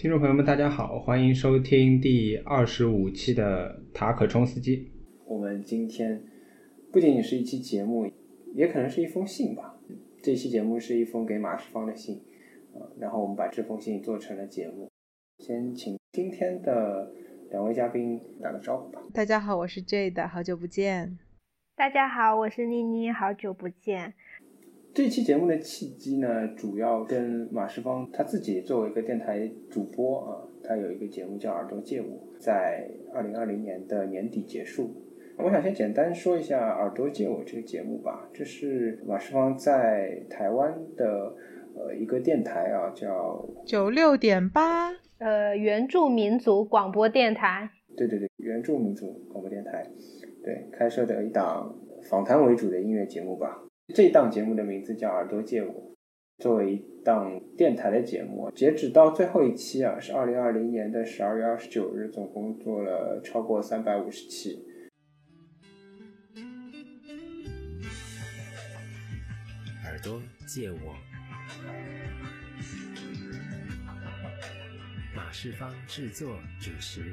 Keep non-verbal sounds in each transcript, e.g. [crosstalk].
听众朋友们，大家好，欢迎收听第二十五期的塔可冲司机。我们今天不仅仅是一期节目，也可能是一封信吧。这期节目是一封给马世芳的信，啊，然后我们把这封信做成了节目。先请今天的两位嘉宾打个招呼吧。大家好，我是 Jade，好久不见。大家好，我是妮妮，好久不见。这期节目的契机呢，主要跟马世芳他自己作为一个电台主播啊，他有一个节目叫《耳朵借我》，在二零二零年的年底结束。我想先简单说一下《耳朵借我》这个节目吧。这是马世芳在台湾的呃一个电台啊，叫九六点八，呃，原住民族广播电台。对对对，原住民族广播电台，对，开设的一档访谈为主的音乐节目吧。这档节目的名字叫《耳朵借我》，作为一档电台的节目，截止到最后一期啊，是二零二零年的十二月二十九日，总共做了超过三百五十期。耳朵借我，马世芳制作主持。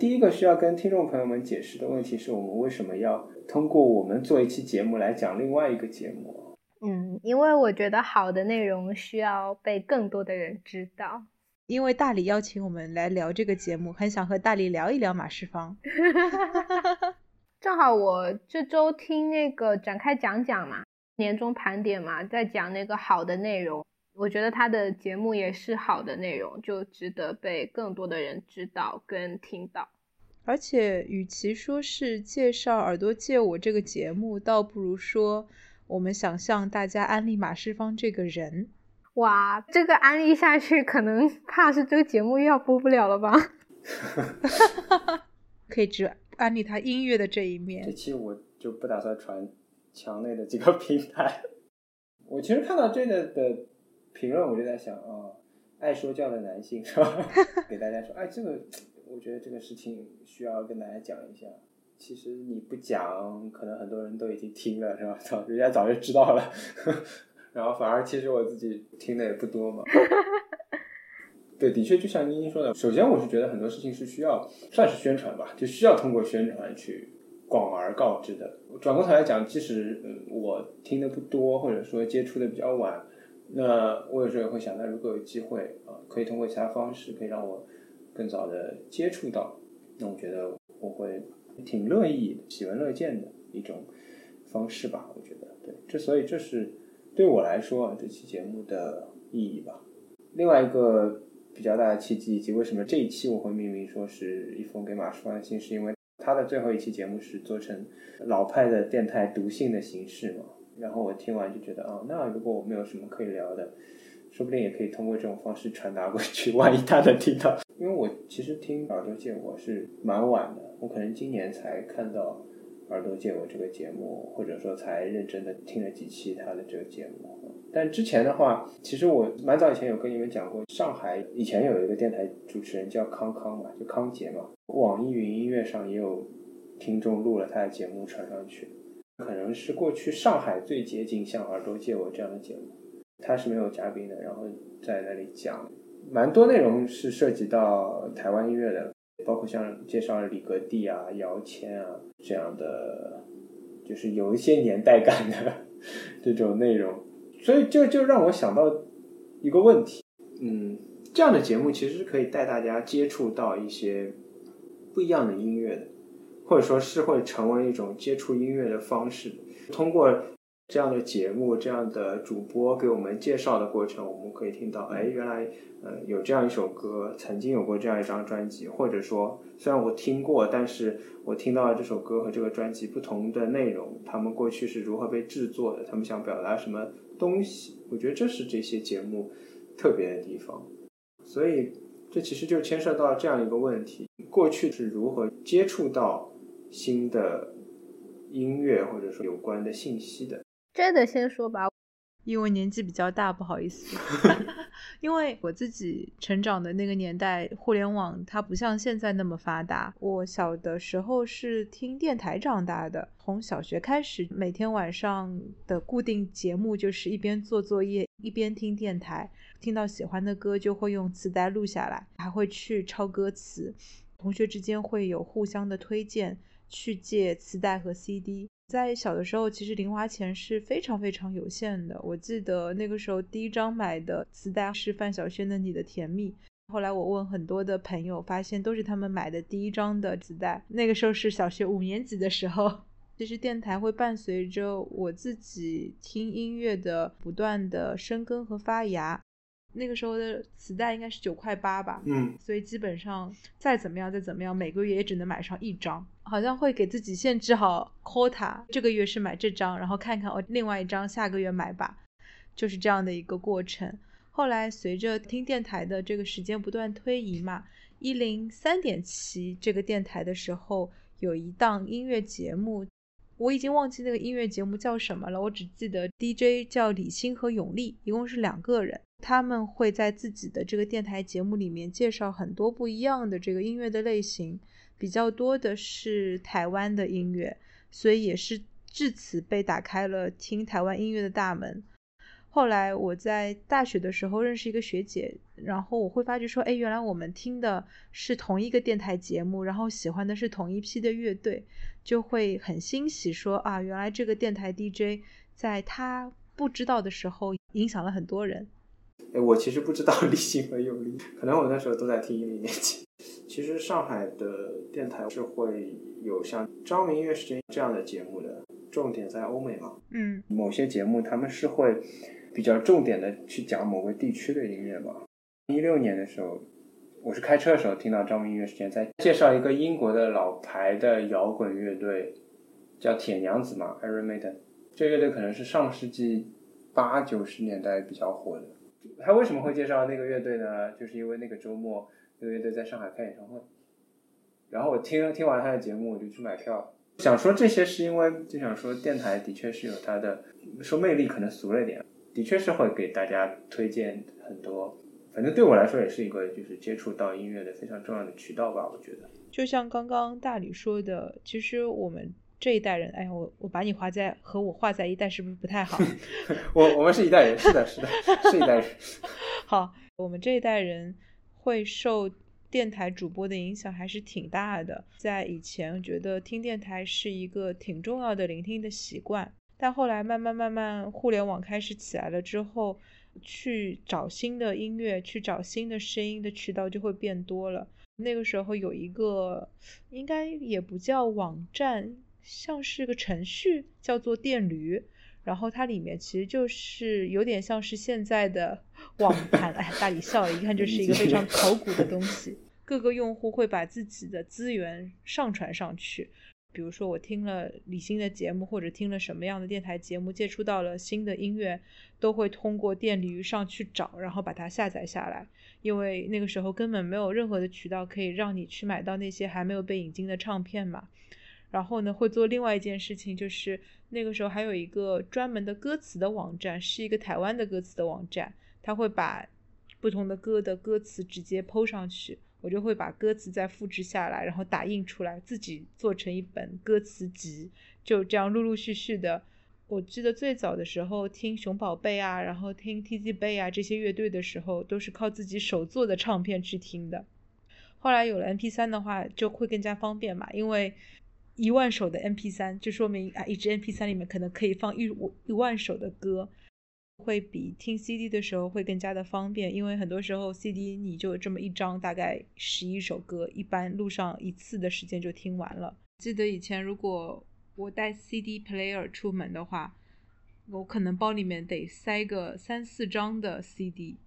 第一个需要跟听众朋友们解释的问题是我们为什么要通过我们做一期节目来讲另外一个节目？嗯，因为我觉得好的内容需要被更多的人知道。因为大理邀请我们来聊这个节目，很想和大理聊一聊马世芳。[laughs] 正好我这周听那个展开讲讲嘛，年终盘点嘛，在讲那个好的内容。我觉得他的节目也是好的内容，就值得被更多的人知道跟听到。而且，与其说是介绍《耳朵借我》这个节目，倒不如说我们想向大家安利马世芳这个人。哇，这个安利下去，可能 [laughs] 怕是这个节目又要播不了了吧？[laughs] 可以只安利他音乐的这一面。这期我就不打算传墙内的几个平台。[laughs] 我其实看到这个的。评论我就在想啊，爱说教的男性是吧？[laughs] 给大家说，哎，这个我觉得这个事情需要跟大家讲一下。其实你不讲，可能很多人都已经听了是吧？[laughs] 早人家早就知道了，[laughs] 然后反而其实我自己听的也不多嘛。对，的确就像妮妮说的，首先我是觉得很多事情是需要算是宣传吧，就需要通过宣传去广而告之的。转过头来讲，即使我听的不多，或者说接触的比较晚。那我有时候也会想，那如果有机会啊，可以通过其他方式，可以让我更早的接触到，那我觉得我会挺乐意、喜闻乐见的一种方式吧。我觉得，对，之所以这是对我来说，这期节目的意义吧。另外一个比较大的契机，以及为什么这一期我会命名说是一封给马叔的信，是因为他的最后一期节目是做成老派的电台读信的形式嘛。然后我听完就觉得，哦，那如果我们有什么可以聊的，说不定也可以通过这种方式传达过去。万一他能听到，因为我其实听耳朵借我是蛮晚的，我可能今年才看到耳朵借我这个节目，或者说才认真的听了几期他的这个节目。但之前的话，其实我蛮早以前有跟你们讲过，上海以前有一个电台主持人叫康康嘛，就康杰嘛，网易云音乐上也有听众录了他的节目传上去。可能是过去上海最接近像《耳朵借我》这样的节目，他是没有嘉宾的，然后在那里讲，蛮多内容是涉及到台湾音乐的，包括像介绍李格弟啊、姚谦啊这样的，就是有一些年代感的这种内容，所以就就让我想到一个问题，嗯，这样的节目其实可以带大家接触到一些不一样的音乐。或者说是会成为一种接触音乐的方式，通过这样的节目，这样的主播给我们介绍的过程，我们可以听到，哎，原来，呃，有这样一首歌，曾经有过这样一张专辑，或者说，虽然我听过，但是我听到了这首歌和这个专辑不同的内容，他们过去是如何被制作的，他们想表达什么东西，我觉得这是这些节目特别的地方。所以，这其实就牵涉到这样一个问题：过去是如何接触到新的音乐或者说有关的信息的？这得先说吧，因为年纪比较大，不好意思。[laughs] [laughs] 因为我自己成长的那个年代，互联网它不像现在那么发达。我小的时候是听电台长大的，从小学开始，每天晚上的固定节目就是一边做作业一边听电台，听到喜欢的歌就会用磁带录下来，还会去抄歌词。同学之间会有互相的推荐，去借磁带和 CD。在小的时候，其实零花钱是非常非常有限的。我记得那个时候第一张买的磁带是范晓萱的《你的甜蜜》。后来我问很多的朋友，发现都是他们买的第一张的磁带。那个时候是小学五年级的时候。其实电台会伴随着我自己听音乐的不断的生根和发芽。那个时候的磁带应该是九块八吧，嗯，所以基本上再怎么样再怎么样，每个月也只能买上一张，好像会给自己限制好 quota，这个月是买这张，然后看看哦另外一张下个月买吧，就是这样的一个过程。后来随着听电台的这个时间不断推移嘛，一零三点七这个电台的时候，有一档音乐节目。我已经忘记那个音乐节目叫什么了，我只记得 DJ 叫李欣和永利，一共是两个人，他们会在自己的这个电台节目里面介绍很多不一样的这个音乐的类型，比较多的是台湾的音乐，所以也是至此被打开了听台湾音乐的大门。后来我在大学的时候认识一个学姐，然后我会发觉说，哎，原来我们听的是同一个电台节目，然后喜欢的是同一批的乐队，就会很欣喜说啊，原来这个电台 DJ 在他不知道的时候影响了很多人。哎，我其实不知道立信和有力，可能我那时候都在听一零年级。其实上海的电台是会有像张明音乐时间这样的节目的，重点在欧美嘛。嗯，某些节目他们是会。比较重点的去讲某个地区的音乐嘛。一六年的时候，我是开车的时候听到张明音乐时间在介绍一个英国的老牌的摇滚乐队，叫铁娘子嘛，Iron Maiden。这个乐队可能是上世纪八九十年代比较火的。他为什么会介绍那个乐队呢？就是因为那个周末那个乐队在上海开演唱会。然后我听听完他的节目，我就去买票。想说这些是因为就想说电台的确是有它的说魅力，可能俗了一点。的确是会给大家推荐很多，反正对我来说也是一个就是接触到音乐的非常重要的渠道吧。我觉得，就像刚刚大理说的，其实我们这一代人，哎呀，我我把你划在和我划在一代是不是不太好？[laughs] 我我们是一代人，是的，是的，是一代人。好，我们这一代人 [laughs] [laughs] 会受电台主播的影响还是挺大的。在以前，觉得听电台是一个挺重要的聆听的习惯。但后来慢慢慢慢，互联网开始起来了之后，去找新的音乐、去找新的声音的渠道就会变多了。那个时候有一个，应该也不叫网站，像是个程序，叫做电驴。然后它里面其实就是有点像是现在的网盘。哎，大理笑，一看就是一个非常考古的东西。各个用户会把自己的资源上传上去。比如说，我听了李欣的节目，或者听了什么样的电台节目，接触到了新的音乐，都会通过电驴上去找，然后把它下载下来。因为那个时候根本没有任何的渠道可以让你去买到那些还没有被引进的唱片嘛。然后呢，会做另外一件事情，就是那个时候还有一个专门的歌词的网站，是一个台湾的歌词的网站，他会把不同的歌的歌词直接抛上去。我就会把歌词再复制下来，然后打印出来，自己做成一本歌词集，就这样陆陆续续的。我记得最早的时候听熊宝贝啊，然后听 T Z 贝啊这些乐队的时候，都是靠自己手做的唱片去听的。后来有了 M P 三的话，就会更加方便嘛，因为一万首的 M P 三，就说明啊，一支 M P 三里面可能可以放一一万首的歌。会比听 CD 的时候会更加的方便，因为很多时候 CD 你就这么一张，大概十一首歌，一般录上一次的时间就听完了。记得以前如果我带 CD player 出门的话，我可能包里面得塞个三四张的 CD，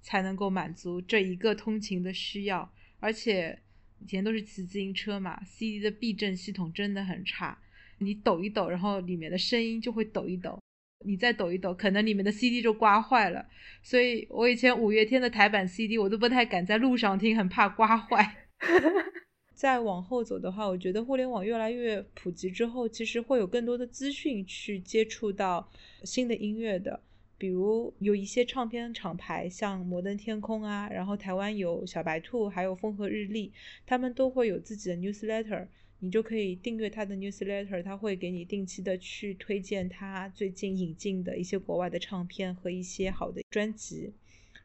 才能够满足这一个通勤的需要。而且以前都是骑自行车嘛，CD 的避震系统真的很差，你抖一抖，然后里面的声音就会抖一抖，你再抖一抖，可能里面的 CD 就刮坏了。所以我以前五月天的台版 CD 我都不太敢在路上听，很怕刮坏。[laughs] 再往后走的话，我觉得互联网越来越普及之后，其实会有更多的资讯去接触到新的音乐的。比如有一些唱片厂牌，像摩登天空啊，然后台湾有小白兔，还有风和日丽，他们都会有自己的 newsletter，你就可以订阅他的 newsletter，他会给你定期的去推荐他最近引进的一些国外的唱片和一些好的专辑。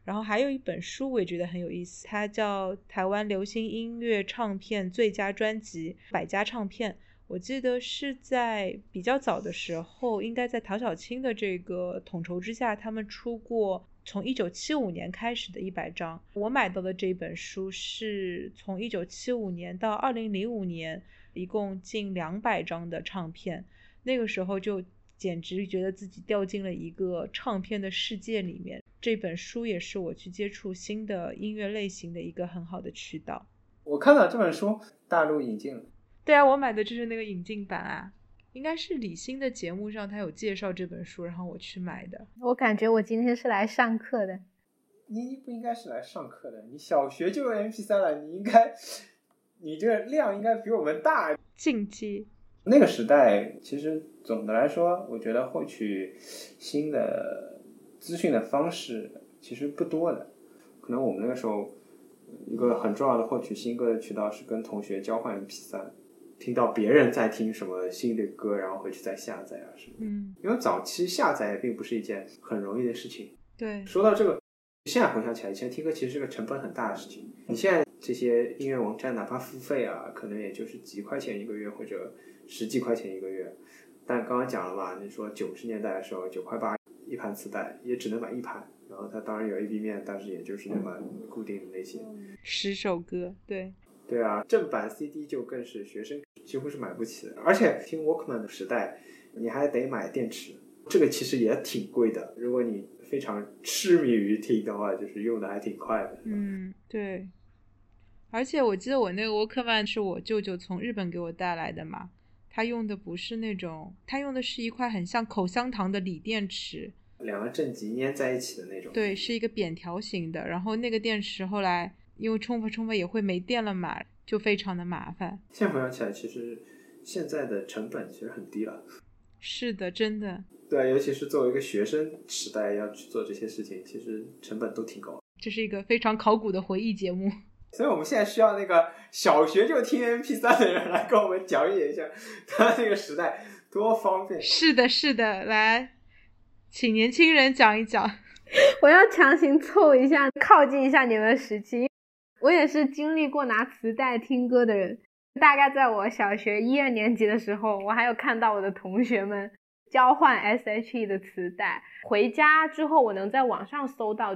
然后还有一本书，我也觉得很有意思，它叫《台湾流行音乐唱片最佳专辑百家唱片》。我记得是在比较早的时候，应该在陶小青的这个统筹之下，他们出过从一九七五年开始的一百张。我买到的这本书是从一九七五年到二零零五年，一共近两百张的唱片。那个时候就简直觉得自己掉进了一个唱片的世界里面。这本书也是我去接触新的音乐类型的一个很好的渠道。我看到这本书大陆引进了。对啊，我买的就是那个引进版啊，应该是李欣的节目上他有介绍这本书，然后我去买的。我感觉我今天是来上课的。你不应该是来上课的，你小学就用 MP 三了，你应该，你这个量应该比我们大。禁忌。那个时代，其实总的来说，我觉得获取新的资讯的方式其实不多的。可能我们那个时候，一个很重要的获取新歌的渠道是跟同学交换 MP 三。听到别人在听什么新的歌，然后回去再下载啊什么。嗯，因为早期下载并不是一件很容易的事情。对，说到这个，现在回想起来，以前听歌其实是个成本很大的事情。你现在这些音乐网站，哪怕付费啊，可能也就是几块钱一个月或者十几块钱一个月。但刚刚讲了嘛，你说九十年代的时候九块八一盘磁带，也只能买一盘，然后它当然有 A B 面，但是也就是那么固定的那些十首歌，对。对啊，正版 CD 就更是学生几乎是买不起的，而且听 Walkman 的时代，你还得买电池，这个其实也挺贵的。如果你非常痴迷于听的话，就是用的还挺快的。嗯，对。而且我记得我那个 Walkman 是我舅舅从日本给我带来的嘛，他用的不是那种，他用的是一块很像口香糖的锂电池，两个正极粘在一起的那种。对，是一个扁条形的，然后那个电池后来。因为充吧充吧也会没电了嘛，就非常的麻烦。现在回想起来，其实现在的成本其实很低了。是的，真的。对，尤其是作为一个学生时代要去做这些事情，其实成本都挺高。这是一个非常考古的回忆节目。所以我们现在需要那个小学就听 MP 三的人来跟我们讲解一下他那个时代多方便。是的，是的，来，请年轻人讲一讲。[laughs] 我要强行凑一下，靠近一下你们时期。我也是经历过拿磁带听歌的人，大概在我小学一二年级的时候，我还有看到我的同学们交换 S.H.E 的磁带。回家之后，我能在网上搜到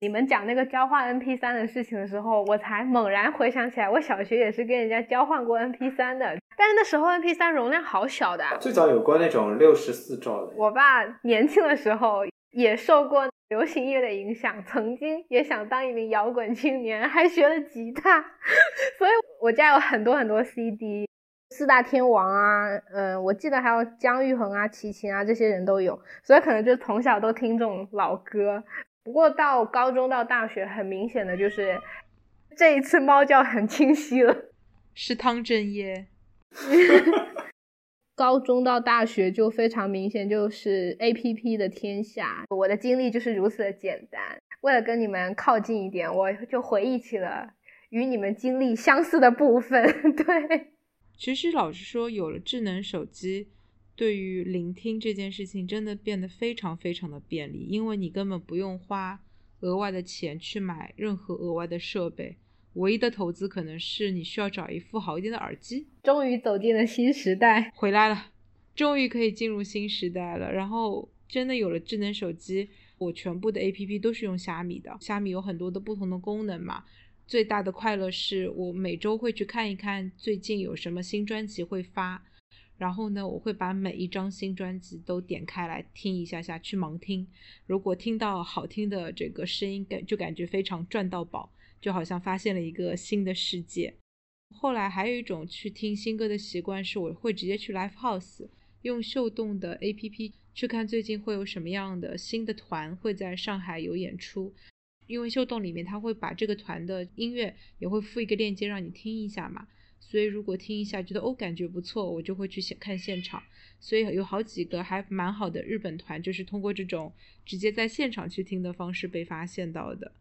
你们讲那个交换 MP 三的事情的时候，我才猛然回想起来，我小学也是跟人家交换过 MP 三的。但是那时候 MP 三容量好小的，最早有过那种六十四兆的。我爸年轻的时候也受过。流行音乐的影响，曾经也想当一名摇滚青年，还学了吉他，[laughs] 所以我家有很多很多 CD，四大天王啊，嗯，我记得还有姜育恒啊、齐秦啊，这些人都有，所以可能就从小都听这种老歌。不过到高中到大学，很明显的就是这一次猫叫很清晰了，[laughs] 是汤镇业。[laughs] 高中到大学就非常明显，就是 A P P 的天下。我的经历就是如此的简单。为了跟你们靠近一点，我就回忆起了与你们经历相似的部分。[laughs] 对，其实老实说，有了智能手机，对于聆听这件事情真的变得非常非常的便利，因为你根本不用花额外的钱去买任何额外的设备。唯一的投资可能是你需要找一副好一点的耳机。终于走进了新时代，回来了，终于可以进入新时代了。然后真的有了智能手机，我全部的 APP 都是用虾米的。虾米有很多的不同的功能嘛。最大的快乐是我每周会去看一看最近有什么新专辑会发，然后呢，我会把每一张新专辑都点开来听一下下去盲听。如果听到好听的这个声音，感就感觉非常赚到宝，就好像发现了一个新的世界。后来还有一种去听新歌的习惯，是我会直接去 live house，用秀动的 APP 去看最近会有什么样的新的团会在上海有演出。因为秀动里面它会把这个团的音乐也会附一个链接让你听一下嘛。所以如果听一下觉得哦感觉不错，我就会去现看现场。所以有好几个还蛮好的日本团，就是通过这种直接在现场去听的方式被发现到的。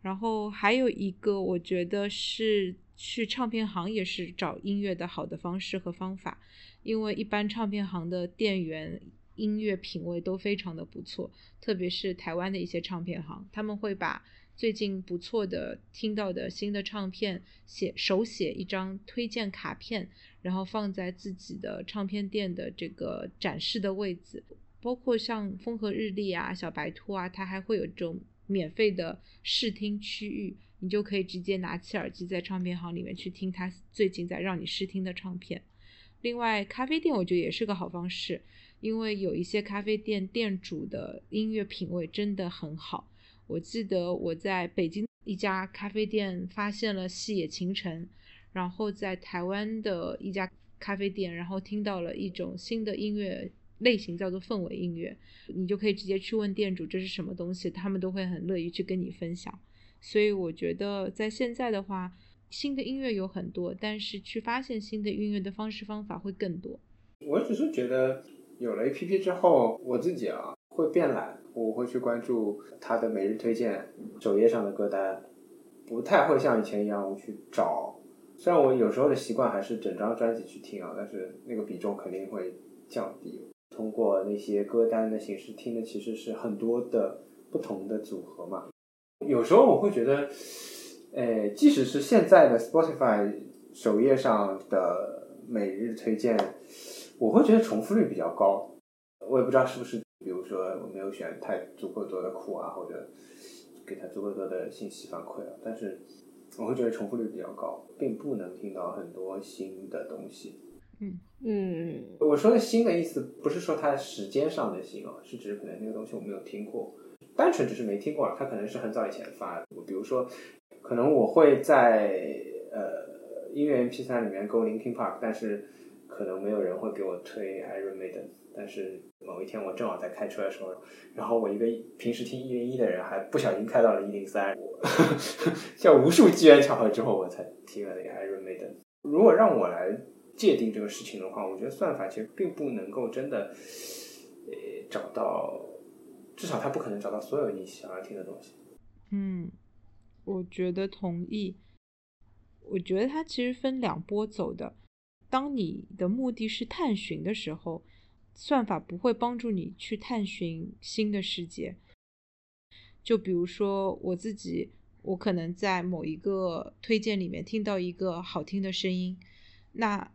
然后还有一个，我觉得是去唱片行也是找音乐的好的方式和方法，因为一般唱片行的店员音乐品味都非常的不错，特别是台湾的一些唱片行，他们会把。最近不错的听到的新的唱片，写手写一张推荐卡片，然后放在自己的唱片店的这个展示的位置，包括像风和日丽啊、小白兔啊，它还会有这种免费的试听区域，你就可以直接拿起耳机在唱片行里面去听它最近在让你试听的唱片。另外，咖啡店我觉得也是个好方式，因为有一些咖啡店店主的音乐品味真的很好。我记得我在北京一家咖啡店发现了细野晴臣，然后在台湾的一家咖啡店，然后听到了一种新的音乐类型，叫做氛围音乐。你就可以直接去问店主这是什么东西，他们都会很乐意去跟你分享。所以我觉得在现在的话，新的音乐有很多，但是去发现新的音乐的方式方法会更多。我只是觉得有了 A P P 之后，我自己啊会变懒。我会去关注他的每日推荐首页上的歌单，不太会像以前一样去找。虽然我有时候的习惯还是整张专辑去听啊，但是那个比重肯定会降低。通过那些歌单的形式听的其实是很多的不同的组合嘛。有时候我会觉得，诶，即使是现在的 Spotify 首页上的每日推荐，我会觉得重复率比较高。我也不知道是不是。比如说我没有选太足够多的库啊，或者给他足够多的信息反馈啊，但是我会觉得重复率比较高，并不能听到很多新的东西。嗯嗯，我说的新的意思不是说它时间上的新啊，是指可能那个东西我没有听过，单纯只是没听过，它可能是很早以前发的。比如说，可能我会在呃音乐 MP3 里面勾 Linkin Park，但是可能没有人会给我推 Iron Maiden，但是。某一天我正好在开车的时候，然后我一个平时听一零一的人还不小心开到了一零三，[laughs] 像无数机缘巧合之后我才听了那个 Iron Maiden。如果让我来界定这个事情的话，我觉得算法其实并不能够真的，呃，找到，至少它不可能找到所有你想要听的东西。嗯，我觉得同意。我觉得它其实分两波走的。当你的目的是探寻的时候。算法不会帮助你去探寻新的世界。就比如说我自己，我可能在某一个推荐里面听到一个好听的声音，那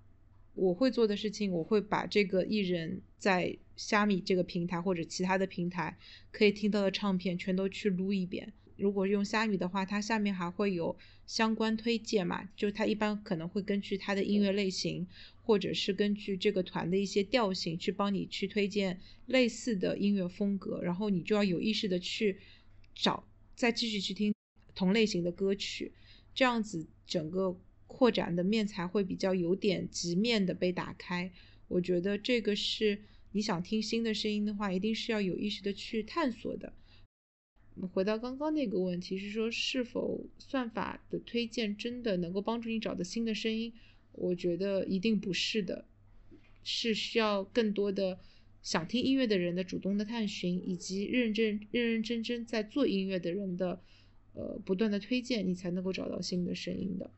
我会做的事情，我会把这个艺人在虾米这个平台或者其他的平台可以听到的唱片全都去撸一遍。如果用虾米的话，它下面还会有相关推荐嘛？就它一般可能会根据它的音乐类型。或者是根据这个团的一些调性去帮你去推荐类似的音乐风格，然后你就要有意识的去找，再继续去听同类型的歌曲，这样子整个扩展的面才会比较有点极面的被打开。我觉得这个是你想听新的声音的话，一定是要有意识的去探索的。回到刚刚那个问题是说，是否算法的推荐真的能够帮助你找到新的声音？我觉得一定不是的，是需要更多的想听音乐的人的主动的探寻，以及认真认认真真在做音乐的人的呃不断的推荐，你才能够找到新的声音的。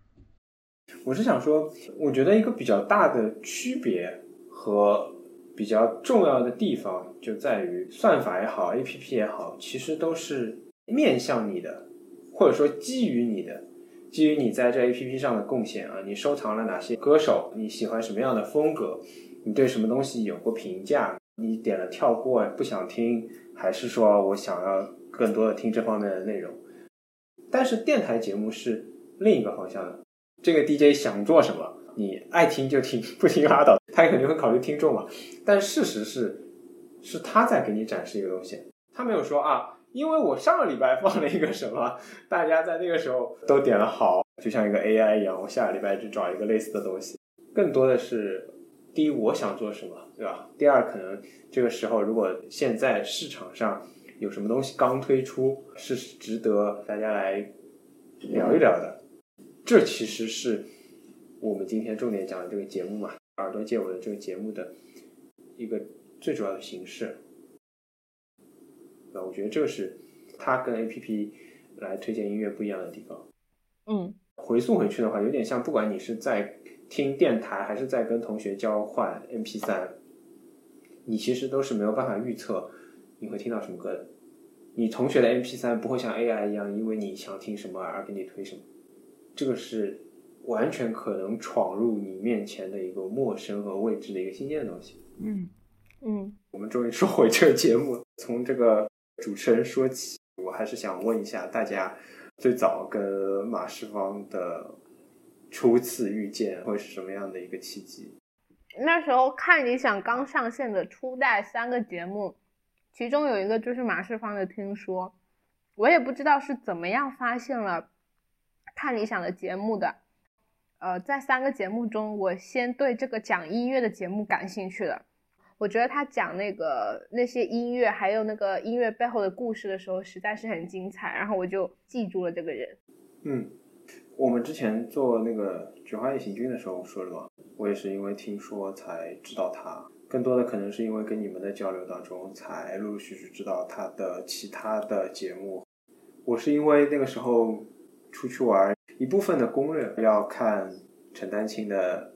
我是想说，我觉得一个比较大的区别和比较重要的地方就在于，算法也好，A P P 也好，其实都是面向你的，或者说基于你的。基于你在这 A P P 上的贡献啊，你收藏了哪些歌手？你喜欢什么样的风格？你对什么东西有过评价？你点了跳过不想听，还是说我想要更多的听这方面的内容？但是电台节目是另一个方向的，这个 D J 想做什么，你爱听就听，不听拉倒。他也肯定会考虑听众嘛。[laughs] 但事实是，是他在给你展示一个东西，他没有说啊，因为我上个礼拜放了一个什么，[laughs] 大家在那个时候都点了好，就像一个 AI 一样，我下个礼拜去找一个类似的东西。更多的是，第一，我想做什么，对吧？第二，可能这个时候如果现在市场上有什么东西刚推出，是值得大家来聊一聊的，这其实是我们今天重点讲的这个节目嘛，耳朵借我的这个节目的一个最主要的形式。那，我觉得这个是它跟 A P P 来推荐音乐不一样的地方。嗯，回溯回去的话，有点像，不管你是在听电台，还是在跟同学交换 M P 三，你其实都是没有办法预测你会听到什么歌的。你同学的 M P 三不会像 A I 一样，因为你想听什么而给你推什么。这个是完全可能闯入你面前的一个陌生和未知的一个新鲜的东西。嗯嗯我们终于说回这个节目，从这个主持人说起，我还是想问一下大家，最早跟马世芳的初次遇见会是什么样的一个契机？那时候看理想刚上线的初代三个节目，其中有一个就是马世芳的《听说》，我也不知道是怎么样发现了看理想的节目的。呃，在三个节目中，我先对这个讲音乐的节目感兴趣了。我觉得他讲那个那些音乐，还有那个音乐背后的故事的时候，实在是很精彩，然后我就记住了这个人。嗯，我们之前做那个《菊花夜行军》的时候说了嘛，我也是因为听说才知道他，更多的可能是因为跟你们的交流当中，才陆陆续续知道他的其他的节目。我是因为那个时候出去玩，一部分的攻略要看陈丹青的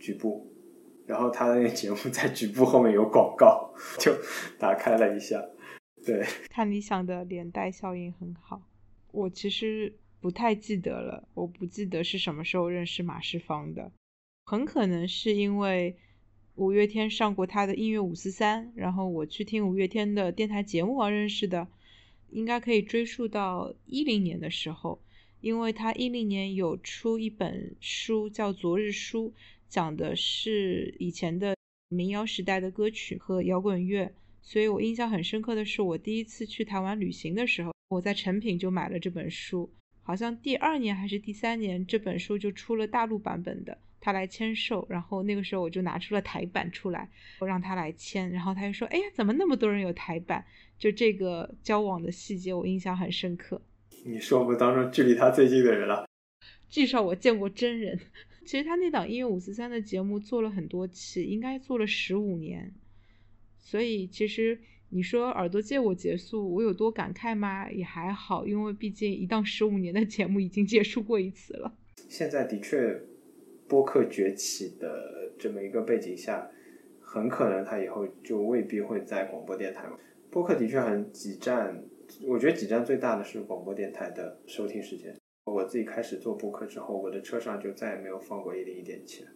局部。然后他的那个节目在局部后面有广告，就打开了一下。对，看理想的连带效应很好。我其实不太记得了，我不记得是什么时候认识马世芳的，很可能是因为五月天上过他的音乐五四三，然后我去听五月天的电台节目而认识的，应该可以追溯到一零年的时候，因为他一零年有出一本书叫《昨日书》。讲的是以前的民谣时代的歌曲和摇滚乐，所以我印象很深刻的是，我第一次去台湾旅行的时候，我在成品就买了这本书。好像第二年还是第三年，这本书就出了大陆版本的，他来签售。然后那个时候我就拿出了台版出来，我让他来签。然后他就说：“哎呀，怎么那么多人有台版？”就这个交往的细节，我印象很深刻。你是我们当中距离他最近的人了，至少我见过真人。其实他那档音乐五四三的节目做了很多期，应该做了十五年，所以其实你说耳朵借我结束，我有多感慨吗？也还好，因为毕竟一档十五年的节目已经结束过一次了。现在的确，播客崛起的这么一个背景下，很可能他以后就未必会在广播电台嘛。播客的确很挤占，我觉得挤占最大的是广播电台的收听时间。我自己开始做播客之后，我的车上就再也没有放过一零一点七了。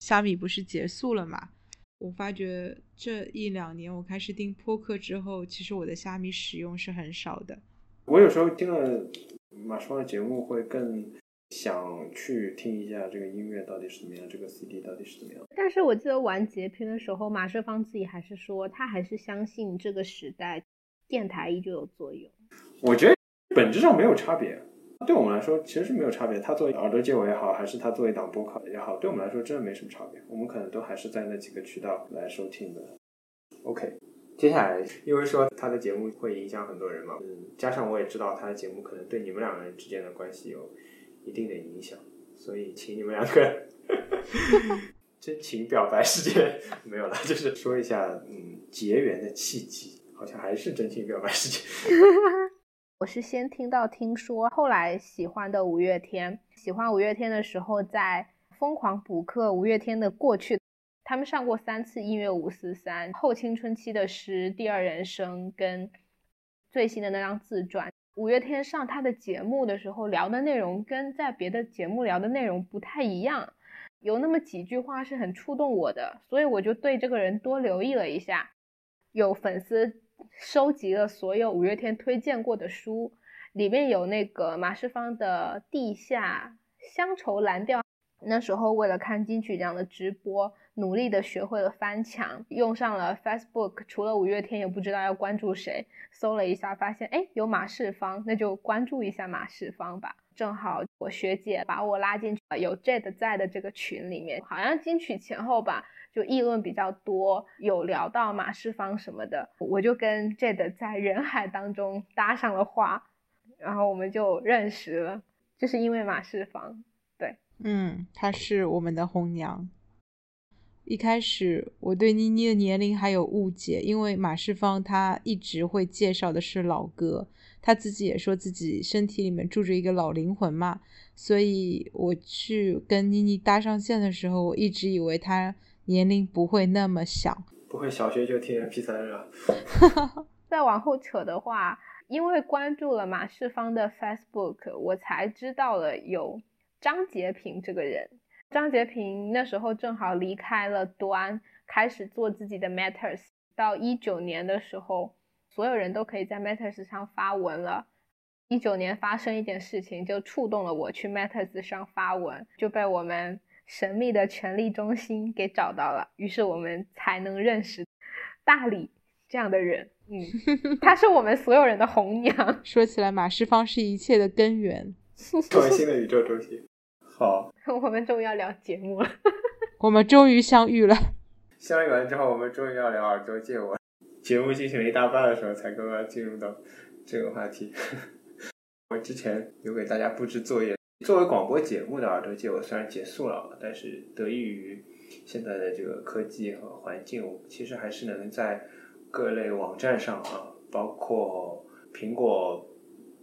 虾米不是结束了吗？我发觉这一两年我开始听播客之后，其实我的虾米使用是很少的。我有时候听了马双的节目，会更想去听一下这个音乐到底是怎么样，这个 CD 到底是怎么样。但是我记得玩截屏的时候，马世芳自己还是说，他还是相信这个时代电台依旧有作用。我觉得本质上没有差别。对我们来说，其实是没有差别。他做耳朵接我也好，还是他做一档播客也好，对我们来说真的没什么差别。我们可能都还是在那几个渠道来收听的。OK，接下来，因为说他的节目会影响很多人嘛，嗯，加上我也知道他的节目可能对你们两个人之间的关系有一定的影响，所以请你们两个 [laughs] 真情表白时间没有了，就是说一下，嗯，结缘的契机，好像还是真心表白时间。[laughs] 我是先听到听说，后来喜欢的五月天。喜欢五月天的时候，在疯狂补课五月天的过去。他们上过三次音乐五四三，后青春期的诗、第二人生跟最新的那张自传。五月天上他的节目的时候聊的内容跟在别的节目聊的内容不太一样，有那么几句话是很触动我的，所以我就对这个人多留意了一下。有粉丝。收集了所有五月天推荐过的书，里面有那个马世芳的《地下乡愁蓝调》，那时候为了看金曲奖的直播，努力的学会了翻墙，用上了 Facebook，除了五月天也不知道要关注谁，搜了一下发现，哎，有马世芳，那就关注一下马世芳吧。正好我学姐把我拉进去了有 Jade 在的这个群里面，好像金曲前后吧，就议论比较多，有聊到马世芳什么的，我就跟 Jade 在人海当中搭上了话，然后我们就认识了，就是因为马世芳，对，嗯，她是我们的红娘。一开始我对妮妮的年龄还有误解，因为马世芳她一直会介绍的是老歌。他自己也说自己身体里面住着一个老灵魂嘛，所以我去跟妮妮搭上线的时候，我一直以为她年龄不会那么小，不会小学就听 MP 三了。[laughs] 再往后扯的话，因为关注了马世芳的 Facebook，我才知道了有张杰平这个人。张杰平那时候正好离开了端，开始做自己的 Matters，到一九年的时候。所有人都可以在 Matters 上发文了。一九年发生一件事情，就触动了我去 Matters 上发文，就被我们神秘的权力中心给找到了。于是我们才能认识大理这样的人。嗯，[laughs] 他是我们所有人的红娘。[laughs] 说起来，马世芳是一切的根源，成为新的宇宙中心。好，[laughs] 我们终于要聊节目了。我们终于相遇了。相遇完之后，我们终于要聊耳朵借我。节目进行了一大半的时候，才刚刚进入到这个话题。我之前有给大家布置作业，作为广播节目的耳朵界，我虽然结束了，但是得益于现在的这个科技和环境，我其实还是能在各类网站上啊，包括苹果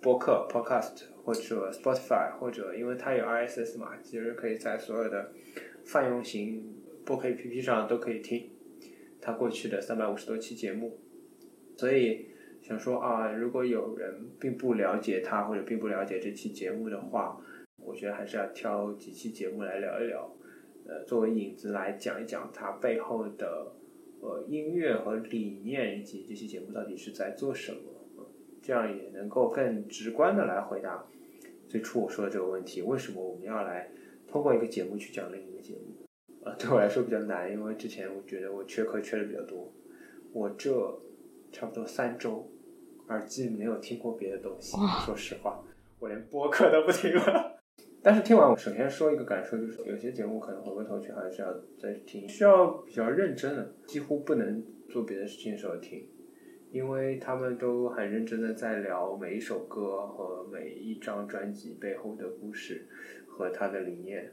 播客 （Podcast） 或者 Spotify，或者因为它有 RSS 嘛，其实可以在所有的泛用型播客 APP 上都可以听。他过去的三百五十多期节目，所以想说啊，如果有人并不了解他或者并不了解这期节目的话，我觉得还是要挑几期节目来聊一聊，呃，作为引子来讲一讲它背后的呃音乐和理念，以及这期节目到底是在做什么，这样也能够更直观的来回答最初我说的这个问题：为什么我们要来通过一个节目去讲另一个节目？啊，对我来说比较难，因为之前我觉得我缺课缺的比较多。我这差不多三周耳机没有听过别的东西，说实话，我连播客都不听了。但是听完，我首先说一个感受，就是有些节目可能回过头去还是要再听，需要比较认真的，几乎不能做别的事情的时候听，因为他们都很认真的在聊每一首歌和每一张专辑背后的故事和他的理念。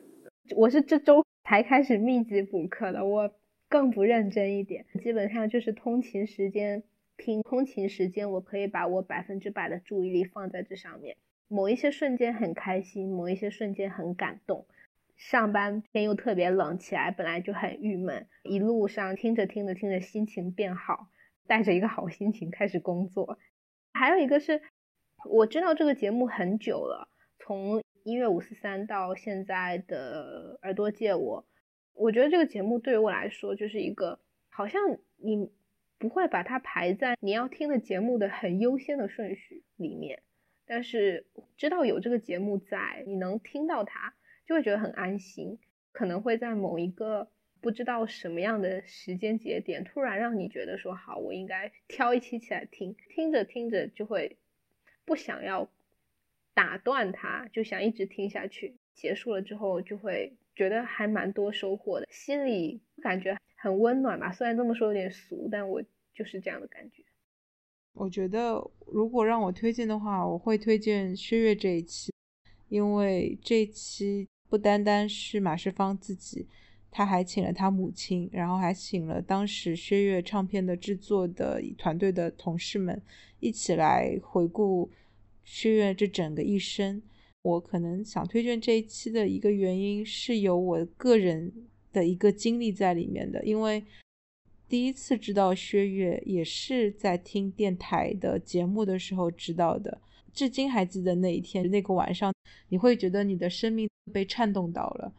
我是这周。才开始密集补课的，我更不认真一点，基本上就是通勤时间听，通勤时间我可以把我百分之百的注意力放在这上面。某一些瞬间很开心，某一些瞬间很感动。上班天又特别冷，起来本来就很郁闷，一路上听着听着听着心情变好，带着一个好心情开始工作。还有一个是，我知道这个节目很久了，从。音乐五四三到现在的耳朵借我，我觉得这个节目对于我来说就是一个，好像你不会把它排在你要听的节目的很优先的顺序里面，但是知道有这个节目在，你能听到它，就会觉得很安心。可能会在某一个不知道什么样的时间节点，突然让你觉得说好，我应该挑一期起来听，听着听着就会不想要。打断它，就想一直听下去。结束了之后，就会觉得还蛮多收获的，心里感觉很温暖吧。虽然这么说有点俗，但我就是这样的感觉。我觉得如果让我推荐的话，我会推荐薛岳这一期，因为这一期不单单是马世芳自己，他还请了他母亲，然后还请了当时薛岳唱片的制作的团队的同事们一起来回顾。薛岳这整个一生，我可能想推荐这一期的一个原因是有我个人的一个经历在里面的。因为第一次知道薛岳也是在听电台的节目的时候知道的，至今还记得那一天那个晚上，你会觉得你的生命被颤动到了，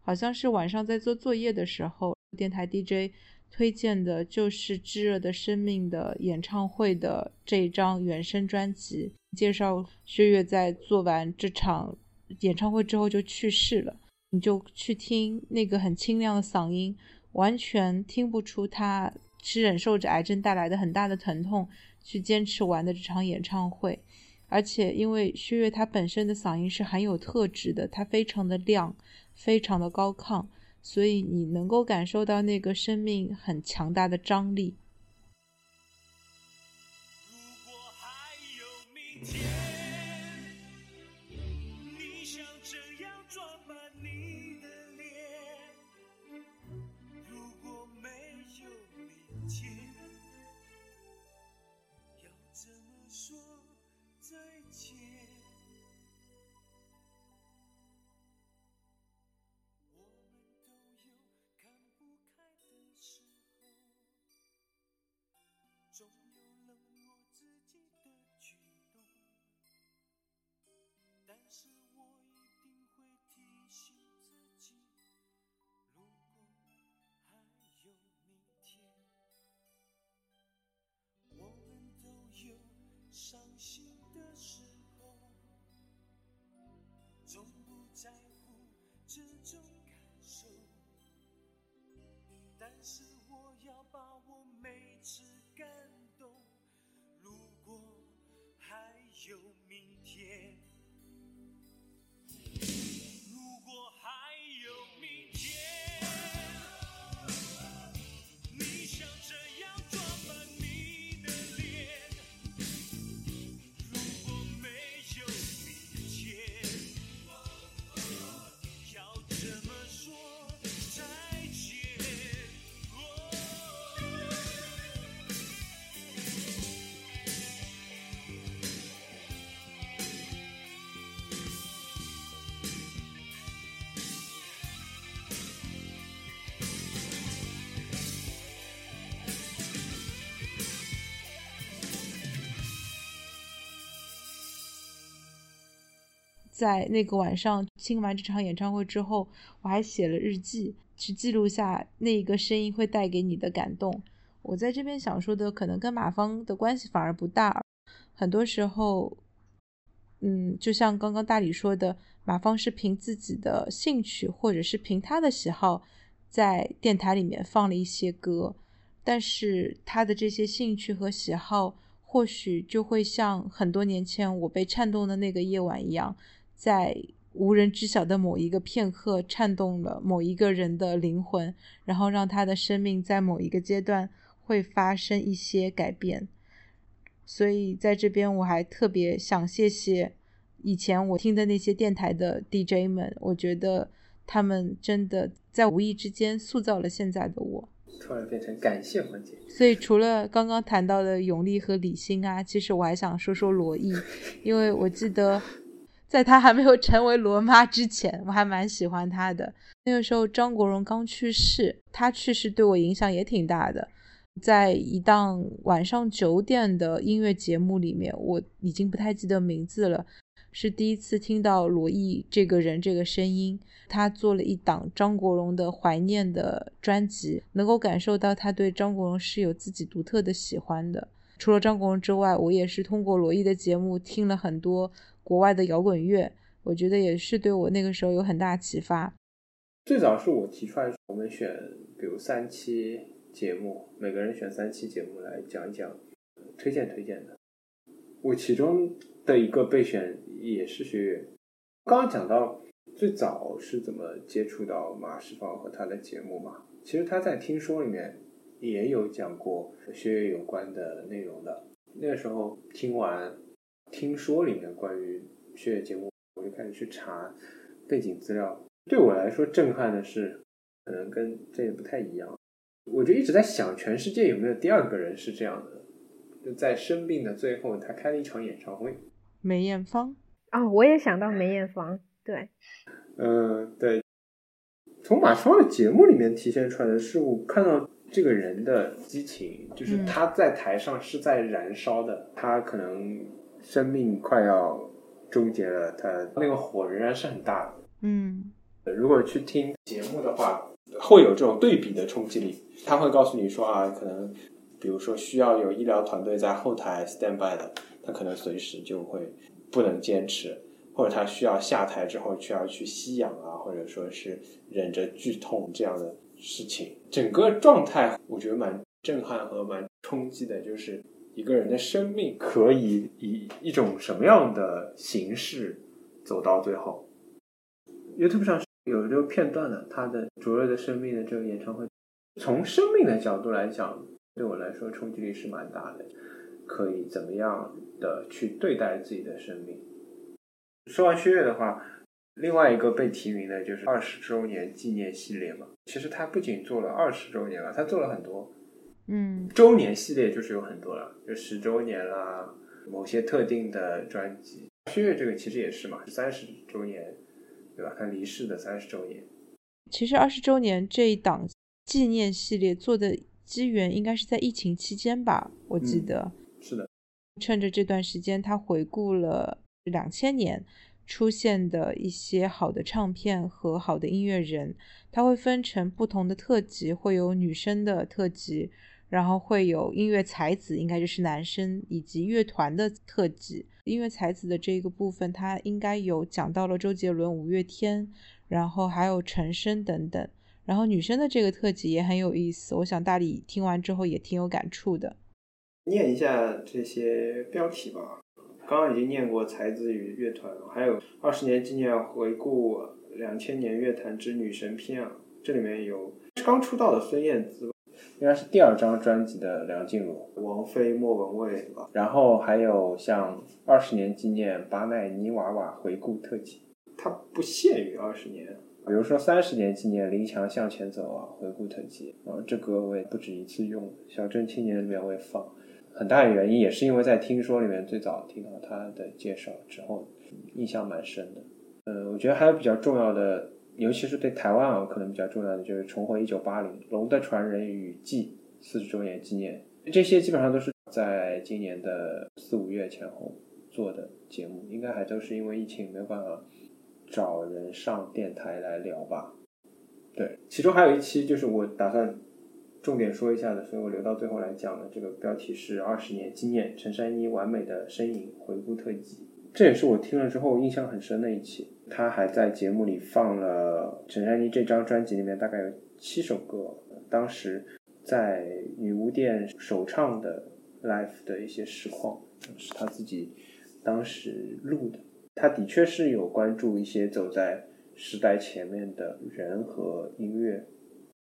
好像是晚上在做作业的时候，电台 DJ。推荐的就是《炙热的生命》的演唱会的这张原声专辑，介绍薛岳在做完这场演唱会之后就去世了。你就去听那个很清亮的嗓音，完全听不出他是忍受着癌症带来的很大的疼痛去坚持完的这场演唱会。而且，因为薛岳他本身的嗓音是很有特质的，他非常的亮，非常的高亢，所以你能够感受到那个生命很强大的张力。如果还有明天，醒自己，如果还有明天，我们都有伤心的时候，从不在乎这种感受。但是我要把我每次感动。如果还有在那个晚上听完这场演唱会之后，我还写了日记，去记录下那一个声音会带给你的感动。我在这边想说的，可能跟马芳的关系反而不大。很多时候，嗯，就像刚刚大理说的，马芳是凭自己的兴趣，或者是凭他的喜好，在电台里面放了一些歌，但是他的这些兴趣和喜好，或许就会像很多年前我被颤动的那个夜晚一样。在无人知晓的某一个片刻，颤动了某一个人的灵魂，然后让他的生命在某一个阶段会发生一些改变。所以在这边，我还特别想谢谢以前我听的那些电台的 DJ 们，我觉得他们真的在无意之间塑造了现在的我。突然变成感谢环节，所以除了刚刚谈到的永利和李欣啊，其实我还想说说罗毅，因为我记得。在他还没有成为罗妈之前，我还蛮喜欢他的。那个时候张国荣刚去世，他去世对我影响也挺大的。在一档晚上九点的音乐节目里面，我已经不太记得名字了，是第一次听到罗毅这个人这个声音。他做了一档张国荣的怀念的专辑，能够感受到他对张国荣是有自己独特的喜欢的。除了张国荣之外，我也是通过罗毅的节目听了很多。国外的摇滚乐，我觉得也是对我那个时候有很大启发。最早是我提出来，我们选比如三期节目，每个人选三期节目来讲一讲，推荐推荐的。我其中的一个备选也是薛岳。刚刚讲到最早是怎么接触到马世芳和他的节目嘛？其实他在听说里面也有讲过学乐有关的内容的。那个时候听完。听说里面关于血液节目，我就开始去查背景资料。对我来说，震撼的是，可能跟这也不太一样。我就一直在想，全世界有没有第二个人是这样的？就在生病的最后，他开了一场演唱会。梅艳芳哦，我也想到梅艳芳。对，嗯，对。从马超的节目里面体现出来的是，我看到这个人的激情，就是他在台上是在燃烧的，他可能。生命快要终结了，他那个火仍然是很大的。嗯，如果去听节目的话，会有这种对比的冲击力。他会告诉你说啊，可能比如说需要有医疗团队在后台 stand by 的，他可能随时就会不能坚持，或者他需要下台之后需要去吸氧啊，或者说是忍着剧痛这样的事情，整个状态我觉得蛮震撼和蛮冲击的，就是一个人的生命可以以一种什么样的形式走到最后。YouTube 上有这个片段的，他的卓越的生命的这个演唱会，从生命的角度来讲，对我来说冲击力是蛮大的。可以怎么样的去对待自己的生命？说完薛岳的话，另外一个被提名的就是二十周年纪念系列嘛。其实他不仅做了二十周年了，他做了很多嗯周年系列，就是有很多了，就十周年啦，某些特定的专辑。薛岳这个其实也是嘛，三十周年，对吧？他离世的三十周年。其实二十周年这一档纪念系列做的机缘应该是在疫情期间吧，我记嗯得。是的，趁着这段时间，他回顾了两千年出现的一些好的唱片和好的音乐人，他会分成不同的特辑，会有女生的特辑，然后会有音乐才子，应该就是男生以及乐团的特辑。音乐才子的这个部分，他应该有讲到了周杰伦、五月天，然后还有陈升等等。然后女生的这个特辑也很有意思，我想大理听完之后也挺有感触的。念一下这些标题吧。刚刚已经念过才子与乐团，还有二十年纪念回顾两千年乐坛之女神篇啊，这里面有刚出道的孙燕姿，应该是第二张专辑的梁静茹、王菲、莫文蔚？然后还有像二十年纪念巴奈尼娃娃回顾特辑，它不限于二十年。比如说三十年纪念林强向前走啊，回顾特辑啊，这歌我也不止一次用，小镇青年里面我也放。很大的原因也是因为在听说里面最早听到他的介绍之后，印象蛮深的。嗯，我觉得还有比较重要的，尤其是对台湾啊，可能比较重要的就是重回一九八零《龙的传人与记》四十周年纪念，这些基本上都是在今年的四五月前后做的节目，应该还都是因为疫情没有办法找人上电台来聊吧。对，其中还有一期就是我打算重点说一下的，所以我留到最后来讲的。这个标题是二十年纪念陈珊妮完美的身影回顾特辑，这也是我听了之后印象很深的一期。他还在节目里放了陈珊妮这张专辑里面大概有七首歌，当时在女巫店首唱的 live 的一些实况，是他自己当时录的。他的确是有关注一些走在时代前面的人和音乐。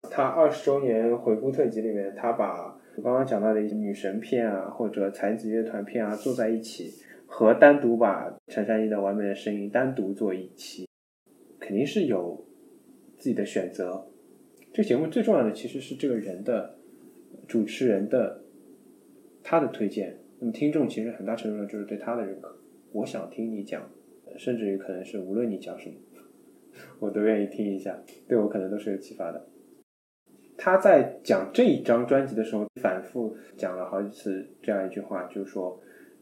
他二十周年回顾特辑里面，他把我刚刚讲到的一些女神片啊，或者才子乐团片啊做在一起，和单独把陈珊妮的完美的声音单独做一期，肯定是有自己的选择。这节目最重要的其实是这个人的主持人的他的推荐，那么听众其实很大程度上就是对他的认可。我想听你讲，甚至于可能是无论你讲什么，[laughs] 我都愿意听一下，对我可能都是有启发的。他在讲这一张专辑的时候，反复讲了好几次这样一句话，就是说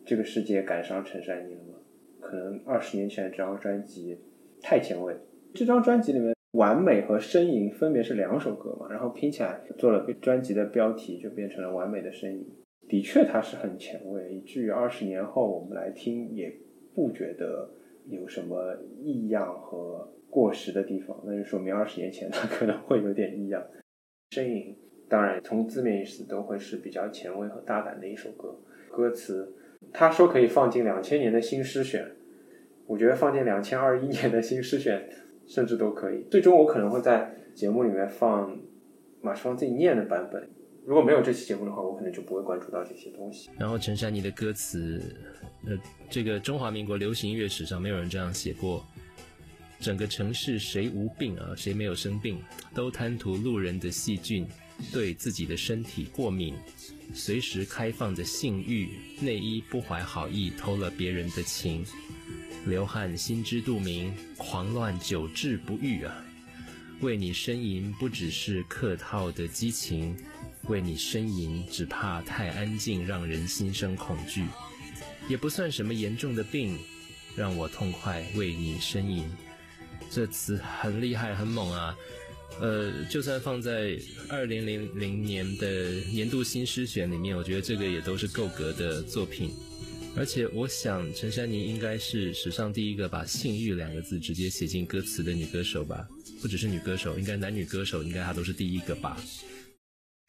这个世界赶上陈珊妮了吗？可能二十年前这张专辑太前卫。这张专辑里面，《完美》和《呻吟》分别是两首歌嘛，然后拼起来做了专辑的标题，就变成了《完美的呻吟》。的确，它是很前卫，以至于二十年后我们来听，也不觉得有什么异样和过时的地方。那就说明二十年前它可能会有点异样。呻吟，当然从字面意思都会是比较前卫和大胆的一首歌。歌词，他说可以放进两千年的新诗选，我觉得放进两千二一年的新诗选，甚至都可以。最终我可能会在节目里面放马世芳自己念的版本。如果没有这期节目的话，我可能就不会关注到这些东西。然后陈珊妮的歌词，呃，这个中华民国流行音乐史上没有人这样写过。整个城市谁无病啊？谁没有生病？都贪图路人的细菌，对自己的身体过敏，随时开放的性欲，内衣不怀好意，偷了别人的情，流汗心知肚明，狂乱久治不愈啊！为你呻吟不只是客套的激情，为你呻吟只怕太安静，让人心生恐惧，也不算什么严重的病，让我痛快为你呻吟。这词很厉害，很猛啊！呃，就算放在二零零零年的年度新诗选里面，我觉得这个也都是够格的作品。而且我想陈珊妮应该是史上第一个把“性欲”两个字直接写进歌词的女歌手吧？不只是女歌手，应该男女歌手应该她都是第一个吧？《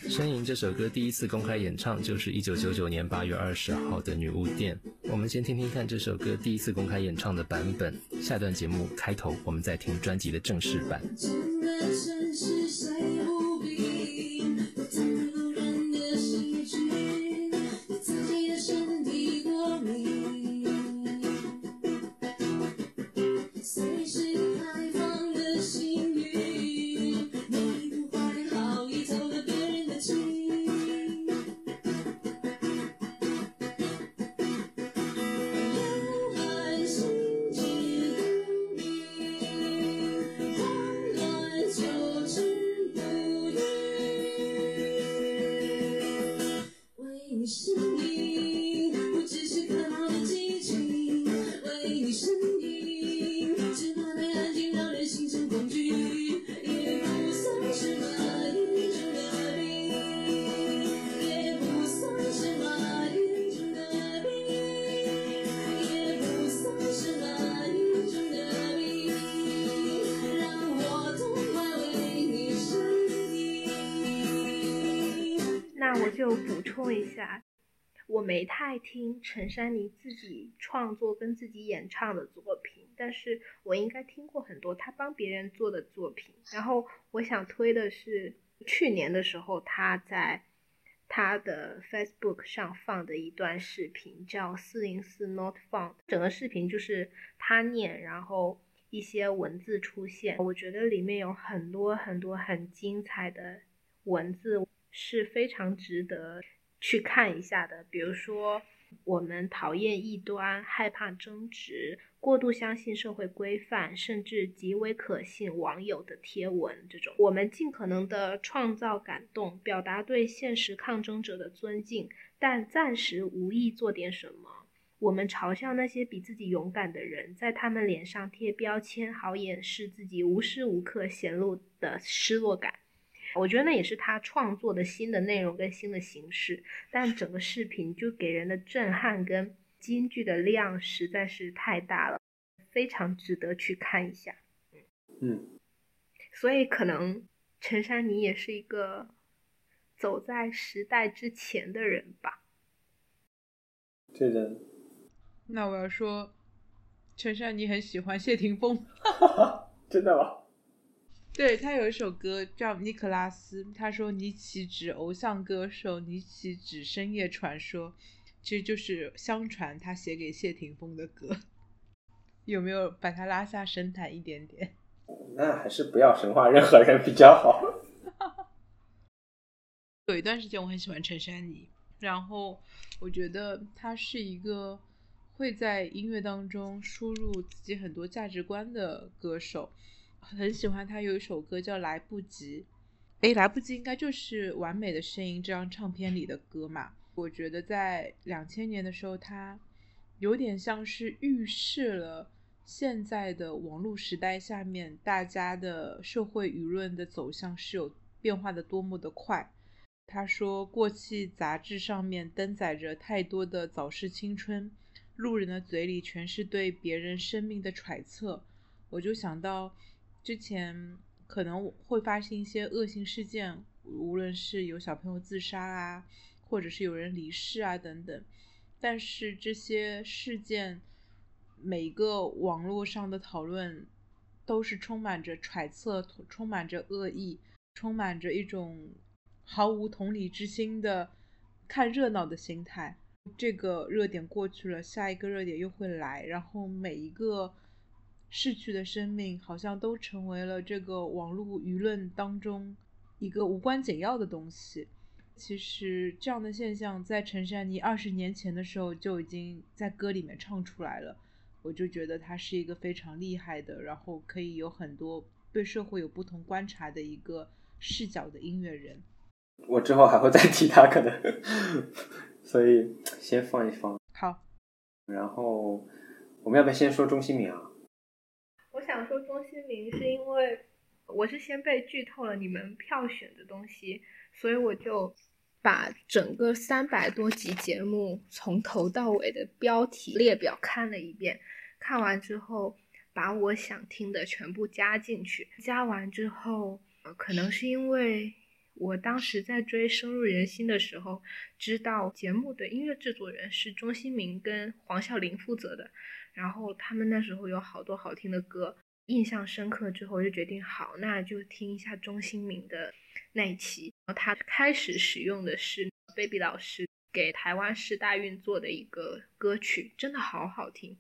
呻吟》这首歌第一次公开演唱就是一九九九年八月二十号的女巫店。我们先听听看这首歌第一次公开演唱的版本。下段节目开头我们再听专辑的正式版。爱听陈珊妮自己创作跟自己演唱的作品，但是我应该听过很多她帮别人做的作品。然后我想推的是去年的时候她在她的 Facebook 上放的一段视频，叫四零四 Not Found。整个视频就是她念，然后一些文字出现，我觉得里面有很多很多很精彩的文字是非常值得去看一下的。比如说，我们讨厌异端，害怕争执，过度相信社会规范，甚至极为可信网友的贴文这种。我们尽可能的创造感动，表达对现实抗争者的尊敬，但暂时无意做点什么。我们嘲笑那些比自己勇敢的人，在他们脸上贴标签，好掩饰自己无时无刻显露的失落感。我觉得那也是他创作的新的内容跟新的形式，但整个视频就给人的震撼跟京剧的量实在是太大了，非常值得去看一下。嗯，所以可能陈珊妮也是一个走在时代之前的人吧。对的，那我要说，陈珊妮很喜欢谢霆锋，[laughs] 真的吗？对他有一首歌叫《尼克拉斯》，他说尼奇指偶像歌手，尼奇指深夜传说，其实就是相传他写给谢霆锋的歌。有没有把他拉下神坛一点点？那还是不要神话任何人比较好。[laughs] 有一段时间我很喜欢陈珊妮，然后我觉得她是一个会在音乐当中输入自己很多价值观的歌手。很喜欢他有一首歌叫《来不及》，诶，来不及应该就是《完美的声音》这张唱片里的歌嘛。我觉得在两千年的时候，他有点像是预示了现在的网络时代下面大家的社会舆论的走向是有变化的多么的快。他说，过气杂志上面登载着太多的早逝青春，路人的嘴里全是对别人生命的揣测。我就想到之前可能会发生一些恶性事件，无论是有小朋友自杀啊，或者是有人离世啊等等。但是这些事件，每一个网络上的讨论都是充满着揣测，充满着恶意，充满着一种毫无同理之心的看热闹的心态。这个热点过去了，下一个热点又会来，然后每一个逝去的生命好像都成为了这个网络舆论当中一个无关紧要的东西。其实这样的现象在陈珊妮二十年前的时候就已经在歌里面唱出来了，我就觉得她是一个非常厉害的，然后可以有很多对社会有不同观察的一个视角的音乐人。我之后还会再提他，可能，所以先放一放。好，然后我们要不要先说钟兴民啊？我想说钟兴民是因为我是先被剧透了你们票选的东西，所以我就把整个三百多集节目从头到尾的标题列表看了一遍，看完之后把我想听的全部加进去。加完之后，呃，可能是因为我当时在追《深入人心》的时候，知道节目的音乐制作人是钟兴民跟黄孝玲负责的，然后他们那时候有好多好听的歌，印象深刻。之后就决定好，那就听一下钟兴明的那一期。然后他开始使用的是 Baby 老师给台湾市大运作的一个歌曲，真的好好听，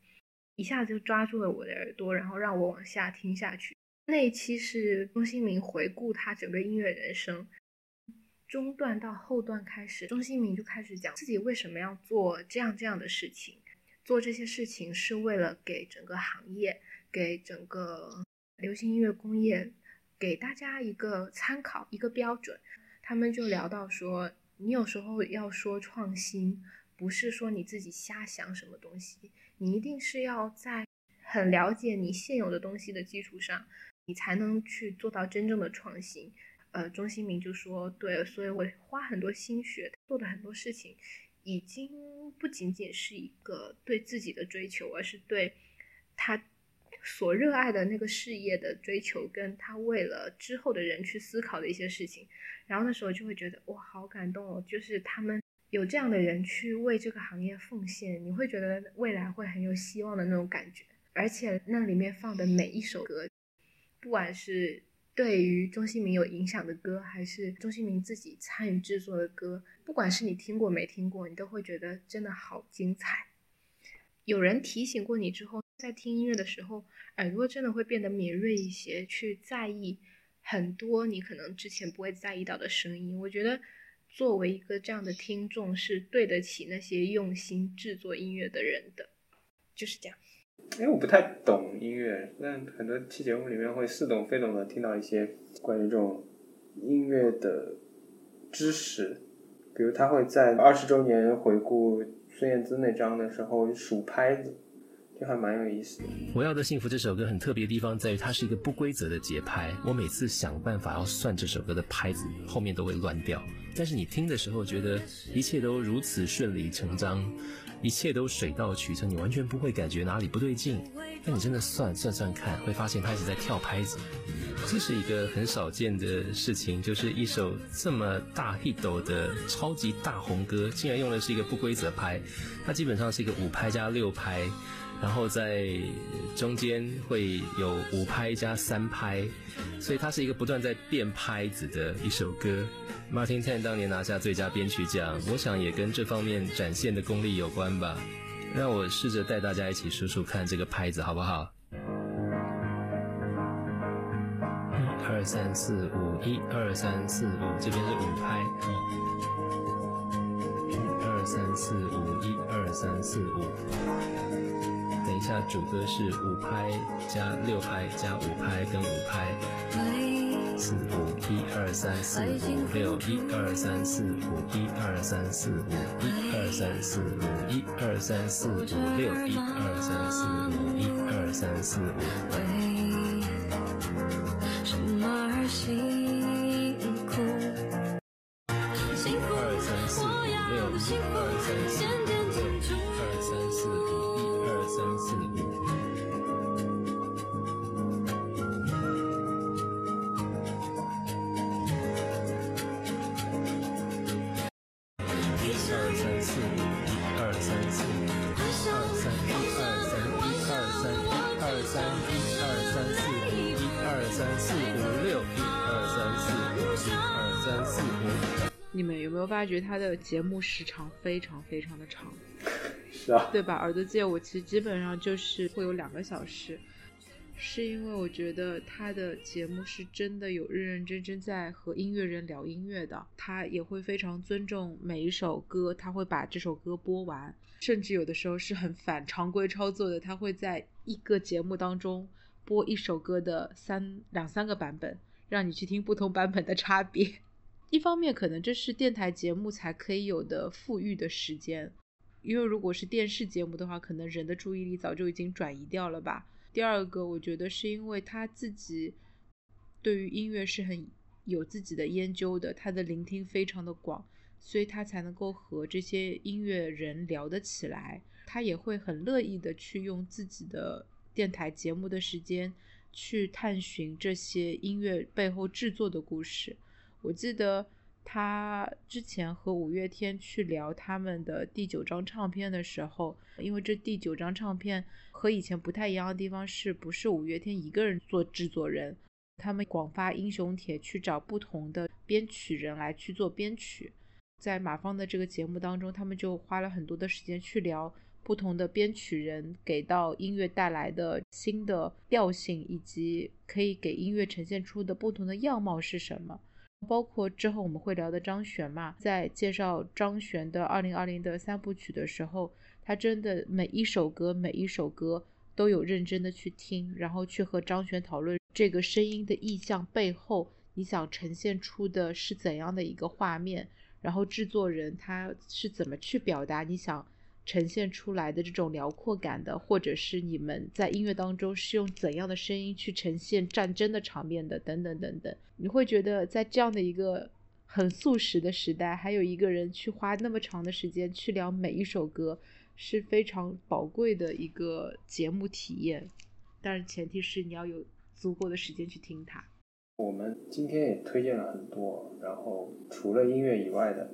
一下子就抓住了我的耳朵，然后让我往下听下去。那一期是钟兴明回顾他整个音乐人生，中段到后段开始，钟兴明就开始讲自己为什么要做这样这样的事情，做这些事情是为了给整个行业、给整个流行音乐工业，给大家一个参考、一个标准。他们就聊到说，你有时候要说创新，不是说你自己瞎想什么东西，你一定是要在很了解你现有的东西的基础上，你才能去做到真正的创新。呃，钟兴民就说，对，所以我花很多心血做的很多事情，已经不仅仅是一个对自己的追求，而是对他所热爱的那个事业的追求，跟他为了之后的人去思考的一些事情。然后那时候就会觉得哇，好感动哦！就是他们有这样的人去为这个行业奉献，你会觉得未来会很有希望的那种感觉。而且那里面放的每一首歌，不管是对于钟兴民有影响的歌，还是钟兴民自己参与制作的歌，不管是你听过没听过，你都会觉得真的好精彩。有人提醒过你之后，在听音乐的时候，耳朵真的会变得敏锐一些，去在意很多你可能之前不会在意到的声音。我觉得，作为一个这样的听众，是对得起那些用心制作音乐的人的。就是这样。因为我不太懂音乐，但很多期节目里面会似懂非懂的听到一些关于这种音乐的知识，比如他会在二十周年回顾孙燕姿那张的时候数拍子，还蛮有意思的。我要的幸福这首歌很特别的地方在于，它是一个不规则的节拍。我每次想办法要算这首歌的拍子，后面都会乱掉。但是你听的时候，觉得一切都如此顺理成章，一切都水到渠成，你完全不会感觉哪里不对劲。但你真的算算算看，会发现它一直在跳拍子。这是一个很少见的事情，就是一首这么大 hit 的超级大红歌，竟然用的是一个不规则拍，它基本上是一个五拍加六拍。然后在中间会有五拍加三拍，所以它是一个不断在变拍子的一首歌。Martin Tan 当年拿下最佳编曲奖，我想也跟这方面展现的功力有关吧。让我试着带大家一起数数看这个拍子好不好？一二三四五，一二三四五，这边是五拍。一二三四五，一二三四五。一下，主歌是五拍加六拍加五拍跟五拍，四五一二三四五六一二三四五一二三四五一二三四五一二三四五六一二三四五一二三四五。什么而辛苦？幸福二三四五六二三四五六一二三四五一二三四五。一二三四五，一二三四五，一二三一二三一二三一二三一二三四五，一二三四五六，一二三四五，一二三四五。你们有没有发觉他的节目时长非常非常的长，[laughs] 对吧？耳朵借我其实基本上就是会有两个小时，是因为我觉得他的节目是真的有认认真真在和音乐人聊音乐的，他也会非常尊重每一首歌，他会把这首歌播完，甚至有的时候是很反常规操作的，他会在一个节目当中播一首歌的三两三个版本，让你去听不同版本的差别。[laughs] 一方面，可能这是电台节目才可以有的富裕的时间，因为如果是电视节目的话，可能人的注意力早就已经转移掉了吧。第二个，我觉得是因为他自己对于音乐是很有自己的研究的，他的聆听非常的广，所以他才能够和这些音乐人聊得起来。他也会很乐意的去用自己的电台节目的时间去探寻这些音乐背后制作的故事。我记得他之前和五月天去聊他们的第九张唱片的时候，因为这第九张唱片和以前不太一样的地方是不是五月天一个人做制作人？他们广发英雄帖去找不同的编曲人来去做编曲。在马芳的这个节目当中，他们就花了很多的时间去聊不同的编曲人给到音乐带来的新的调性，以及可以给音乐呈现出的不同的样貌是什么。包括之后我们会聊的张悬嘛，在介绍张悬的二零二零的三部曲的时候，他真的每一首歌每一首歌都有认真的去听，然后去和张悬讨论这个声音的意象背后，你想呈现出的是怎样的一个画面，然后制作人他是怎么去表达你想呈现出来的这种辽阔感的，或者是你们在音乐当中是用怎样的声音去呈现战争的场面的，等等等等。你会觉得在这样的一个很速食的时代，还有一个人去花那么长的时间去聊每一首歌，是非常宝贵的一个节目体验。但是前提是你要有足够的时间去听它。我们今天也推荐了很多，然后除了音乐以外的，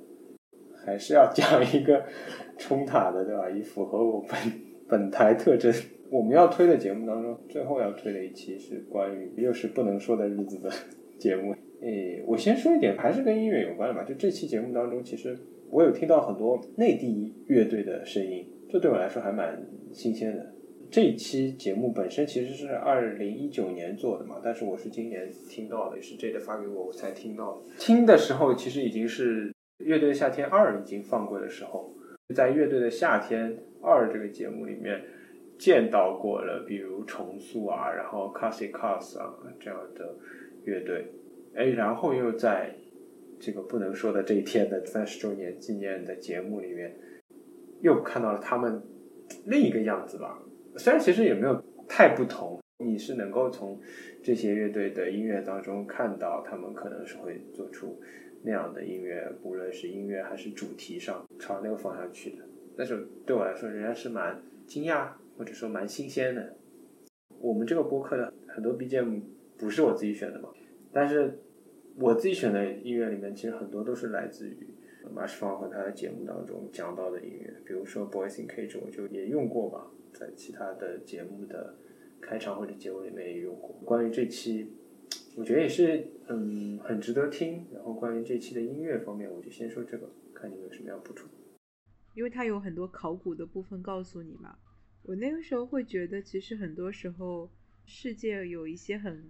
还是要讲一个 [laughs] 冲塔的，对吧？以符合我本本台特征。我们要推的节目当中，最后要推的一期是关于又是不能说的日子的节目。诶，我先说一点，还是跟音乐有关的吧。就这期节目当中，其实我有听到很多内地乐队的声音，这对我来说还蛮新鲜的。这一期节目本身其实是二零一九年做的嘛，但是我是今年听到的，也是 J 的发给我我才听到的。听的时候其实已经是《乐队的夏天二》已经放过的时候，在《乐队的夏天二》这个节目里面见到过了，比如重塑啊，然后 Cassie Cars 啊这样的乐队，哎，然后又在这个不能说的这一天的三十周年纪念的节目里面，又看到了他们另一个样子吧。虽然其实也没有太不同，你是能够从这些乐队的音乐当中看到他们可能是会做出那样的音乐，无论是音乐还是主题上朝那个方向去的。但是对我来说，仍然是蛮惊讶或者说蛮新鲜的。我们这个播客的很多 BGM 不是我自己选的嘛，但是我自己选的音乐里面，其实很多都是来自于马世芳和他的节目当中讲到的音乐，比如说《Boys in Cage》，我就也用过吧。在其他的节目的开场或者结尾里面也用过。关于这期，我觉得也是嗯很值得听。然后关于这期的音乐方面，我就先说这个，看你有什么要补充。因为它有很多考古的部分告诉你嘛。我那个时候会觉得，其实很多时候世界有一些很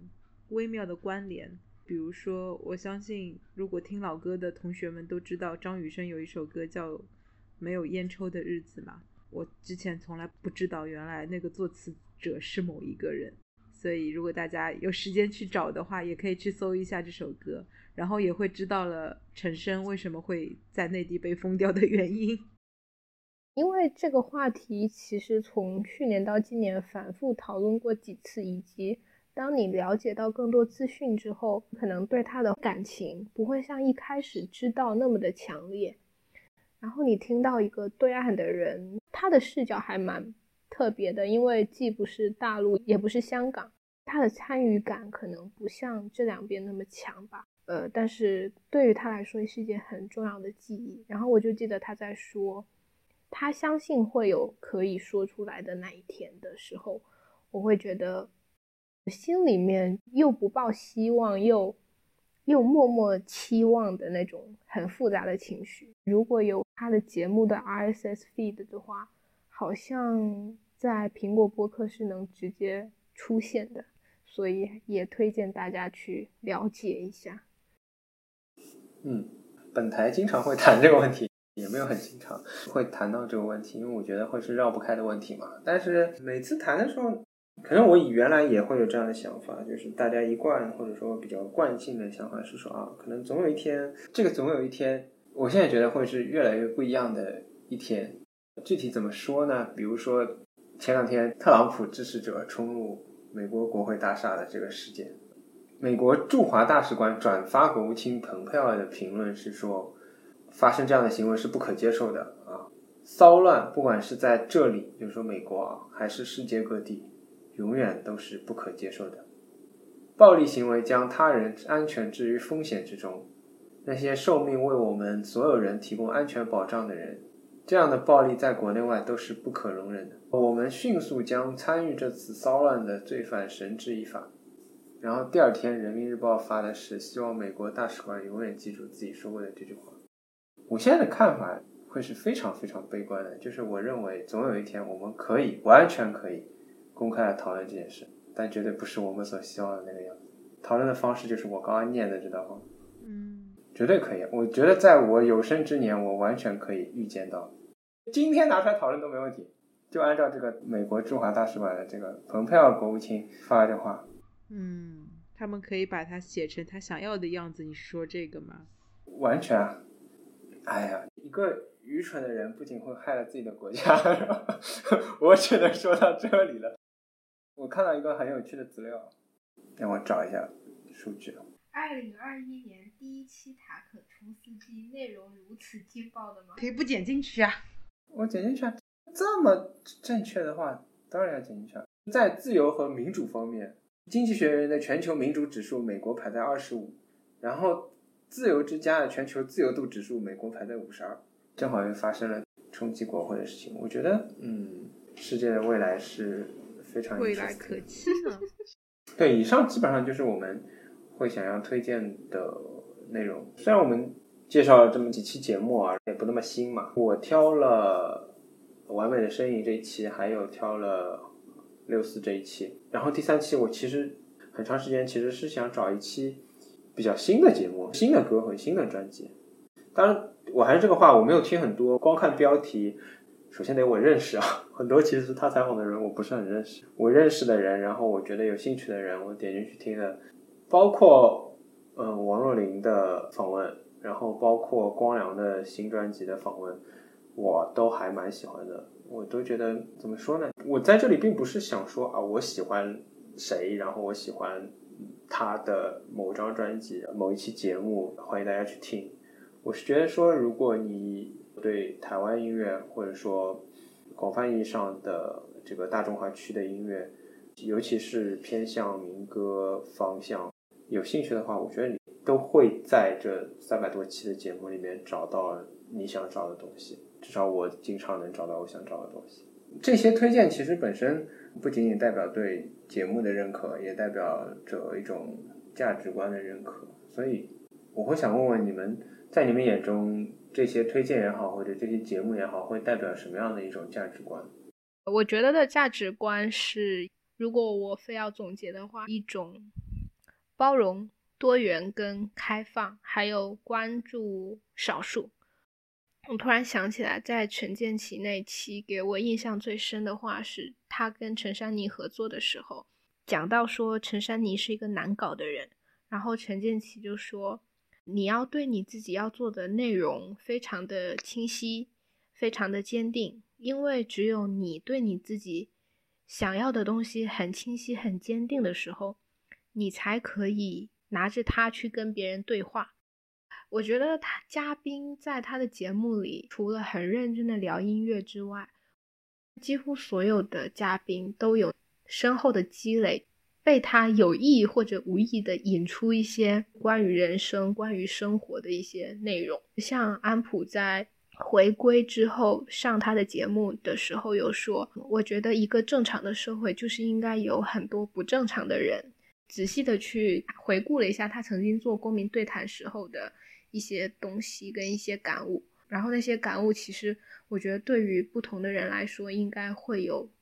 微妙的关联。比如说，我相信如果听老歌的同学们都知道，张雨生有一首歌叫《没有烟抽的日子》嘛。我之前从来不知道，原来那个作词者是某一个人。所以，如果大家有时间去找的话，也可以去搜一下这首歌，然后也会知道了陈升为什么会在内地被封掉的原因。[laughs] 因为这个话题其实从去年到今年反复讨论过几次，以及当你了解到更多资讯之后，可能对他的感情不会像一开始知道那么的强烈。然后你听到一个对岸的人，他的视角还蛮特别的，因为既不是大陆，也不是香港，他的参与感可能不像这两边那么强吧。呃，但是对于他来说是一件很重要的记忆。然后我就记得他在说，他相信会有可以说出来的那一天的时候，我会觉得心里面又不抱希望，又。又默默期望的那种很复杂的情绪。如果有他的节目的 RSS feed 的话，好像在苹果播客是能直接出现的，所以也推荐大家去了解一下。嗯，本台经常会谈这个问题，也没有很经常会谈到这个问题，因为我觉得会是绕不开的问题嘛。但是每次谈的时候。可能我原来也会有这样的想法，就是大家一贯或者说比较惯性的想法是说啊，可能总有一天，这个总有一天，我现在觉得会是越来越不一样的一天。具体怎么说呢？比如说前两天特朗普支持者冲入美国国会大厦的这个事件，美国驻华大使馆转发国务卿蓬佩奥的评论是说，发生这样的行为是不可接受的啊！骚乱，不管是在这里，比如说美国啊，还是世界各地，永远都是不可接受的。暴力行为将他人安全置于风险之中，那些受命为我们所有人提供安全保障的人，这样的暴力在国内外都是不可容忍的。我们迅速将参与这次骚乱的罪犯绳之以法。然后第二天，《人民日报》发的是希望美国大使馆永远记住自己说过的这句话。我现在的看法会是非常非常悲观的，就是我认为总有一天我们可以完全可以公开的讨论这件事，但绝对不是我们所希望的那个样子。讨论的方式就是我刚刚念的这段话，嗯，绝对可以。我觉得在我有生之年，我完全可以预见到，今天拿出来讨论都没问题。就按照这个美国驻华大使馆的这个蓬佩奥国务卿发的话，嗯，他们可以把它写成他想要的样子。你是说这个吗？完全啊，哎呀，一个愚蠢的人不仅会害了自己的国家，[laughs] 我只能说到这里了。我看到一个很有趣的资料，让我找一下数据。二零二一年第一期塔可冲司机内容如此劲爆的吗？可以不剪进去啊。我剪进去啊，这么正确的话，当然要剪进去啊。在自由和民主方面，经济学人的全球民主指数，美国排在二十五，然后自由之家的全球自由度指数，美国排在五十二，正好又发生了冲击国会的事情。我觉得，嗯，世界的未来是非常未来可期的。[laughs] 对，以上基本上就是我们会想要推荐的内容。虽然我们介绍了这么几期节目啊，也不那么新嘛。我挑了《完美的身影》这一期，还有挑了六四这一期。然后第三期我其实很长时间其实是想找一期比较新的节目、新的歌和新的专辑。当然，我还是这个话，我没有听很多，光看标题。首先得我认识啊，[laughs] 很多其实是他采访的人我不是很认识，我认识的人，然后我觉得有兴趣的人，我点进去听的，包括呃王若琳的访问，然后包括光良的新专辑的访问，我都还蛮喜欢的，我都觉得怎么说呢？我在这里并不是想说啊，我喜欢谁，然后我喜欢他的某张专辑、某一期节目，欢迎大家去听。我是觉得说，如果你对台湾音乐，或者说广泛意义上的这个大中华区的音乐，尤其是偏向民歌方向有兴趣的话，我觉得你都会在这三百多期的节目里面找到你想找的东西。至少我经常能找到我想找的东西。这些推荐其实本身不仅仅代表对节目的认可，也代表着一种价值观的认可。所以我会想问问你们，在你们眼中，这些推荐也好，或者这些节目也好，会代表什么样的一种价值观？我觉得的价值观是，如果我非要总结的话，一种包容、多元跟开放，还有关注少数。我突然想起来，在陈建奇那期给我印象最深的话，是他跟陈珊妮合作的时候，讲到说陈珊妮是一个难搞的人，然后陈建奇就说，你要对你自己要做的内容非常的清晰，非常的坚定，因为只有你对你自己想要的东西很清晰、很坚定的时候，你才可以拿着它去跟别人对话。我觉得他嘉宾在他的节目里，除了很认真的聊音乐之外，几乎所有的嘉宾都有深厚的积累，被他有意或者无意的引出一些关于人生、关于生活的一些内容。像安普在回归之后上他的节目的时候有说，我觉得一个正常的社会就是应该有很多不正常的人。仔细的去回顾了一下他曾经做公民对谈时候的。一些东西跟一些感悟，然后那些感悟其实我觉得对于不同的人来说，应该会有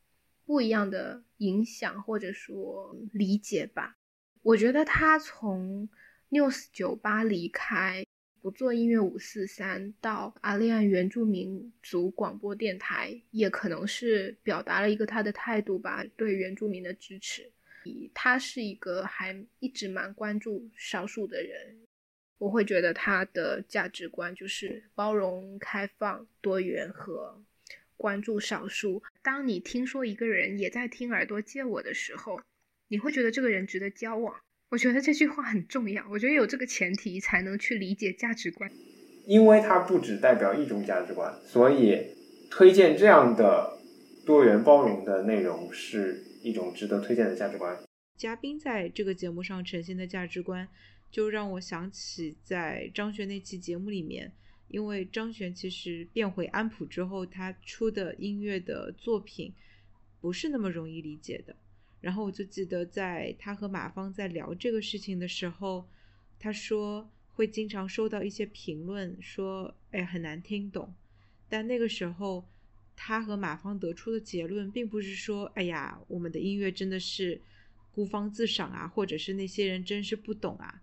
不一样的影响或者说理解吧。我觉得他从 News 酒吧离开，不做音乐五四三，到阿利安原住民族广播电台，也可能是表达了一个他的态度吧，对原住民的支持。他是一个还一直蛮关注少数的人。我会觉得他的价值观就是包容、开放、多元和关注少数。当你听说一个人也在听《耳朵借我》的时候，你会觉得这个人值得交往。我觉得这句话很重要。我觉得有这个前提才能去理解价值观。因为它不只代表一种价值观，所以推荐这样的多元包容的内容是一种值得推荐的价值观。嘉宾在这个节目上呈现的价值观，就让我想起在张悬那期节目里面，因为张悬其实变回安普之后，他出的音乐的作品不是那么容易理解的。然后我就记得在他和马芳在聊这个事情的时候，他说会经常收到一些评论说，哎，很难听懂。但那个时候，他和马芳得出的结论并不是说，哎呀，我们的音乐真的是孤芳自赏啊，或者是那些人真是不懂啊。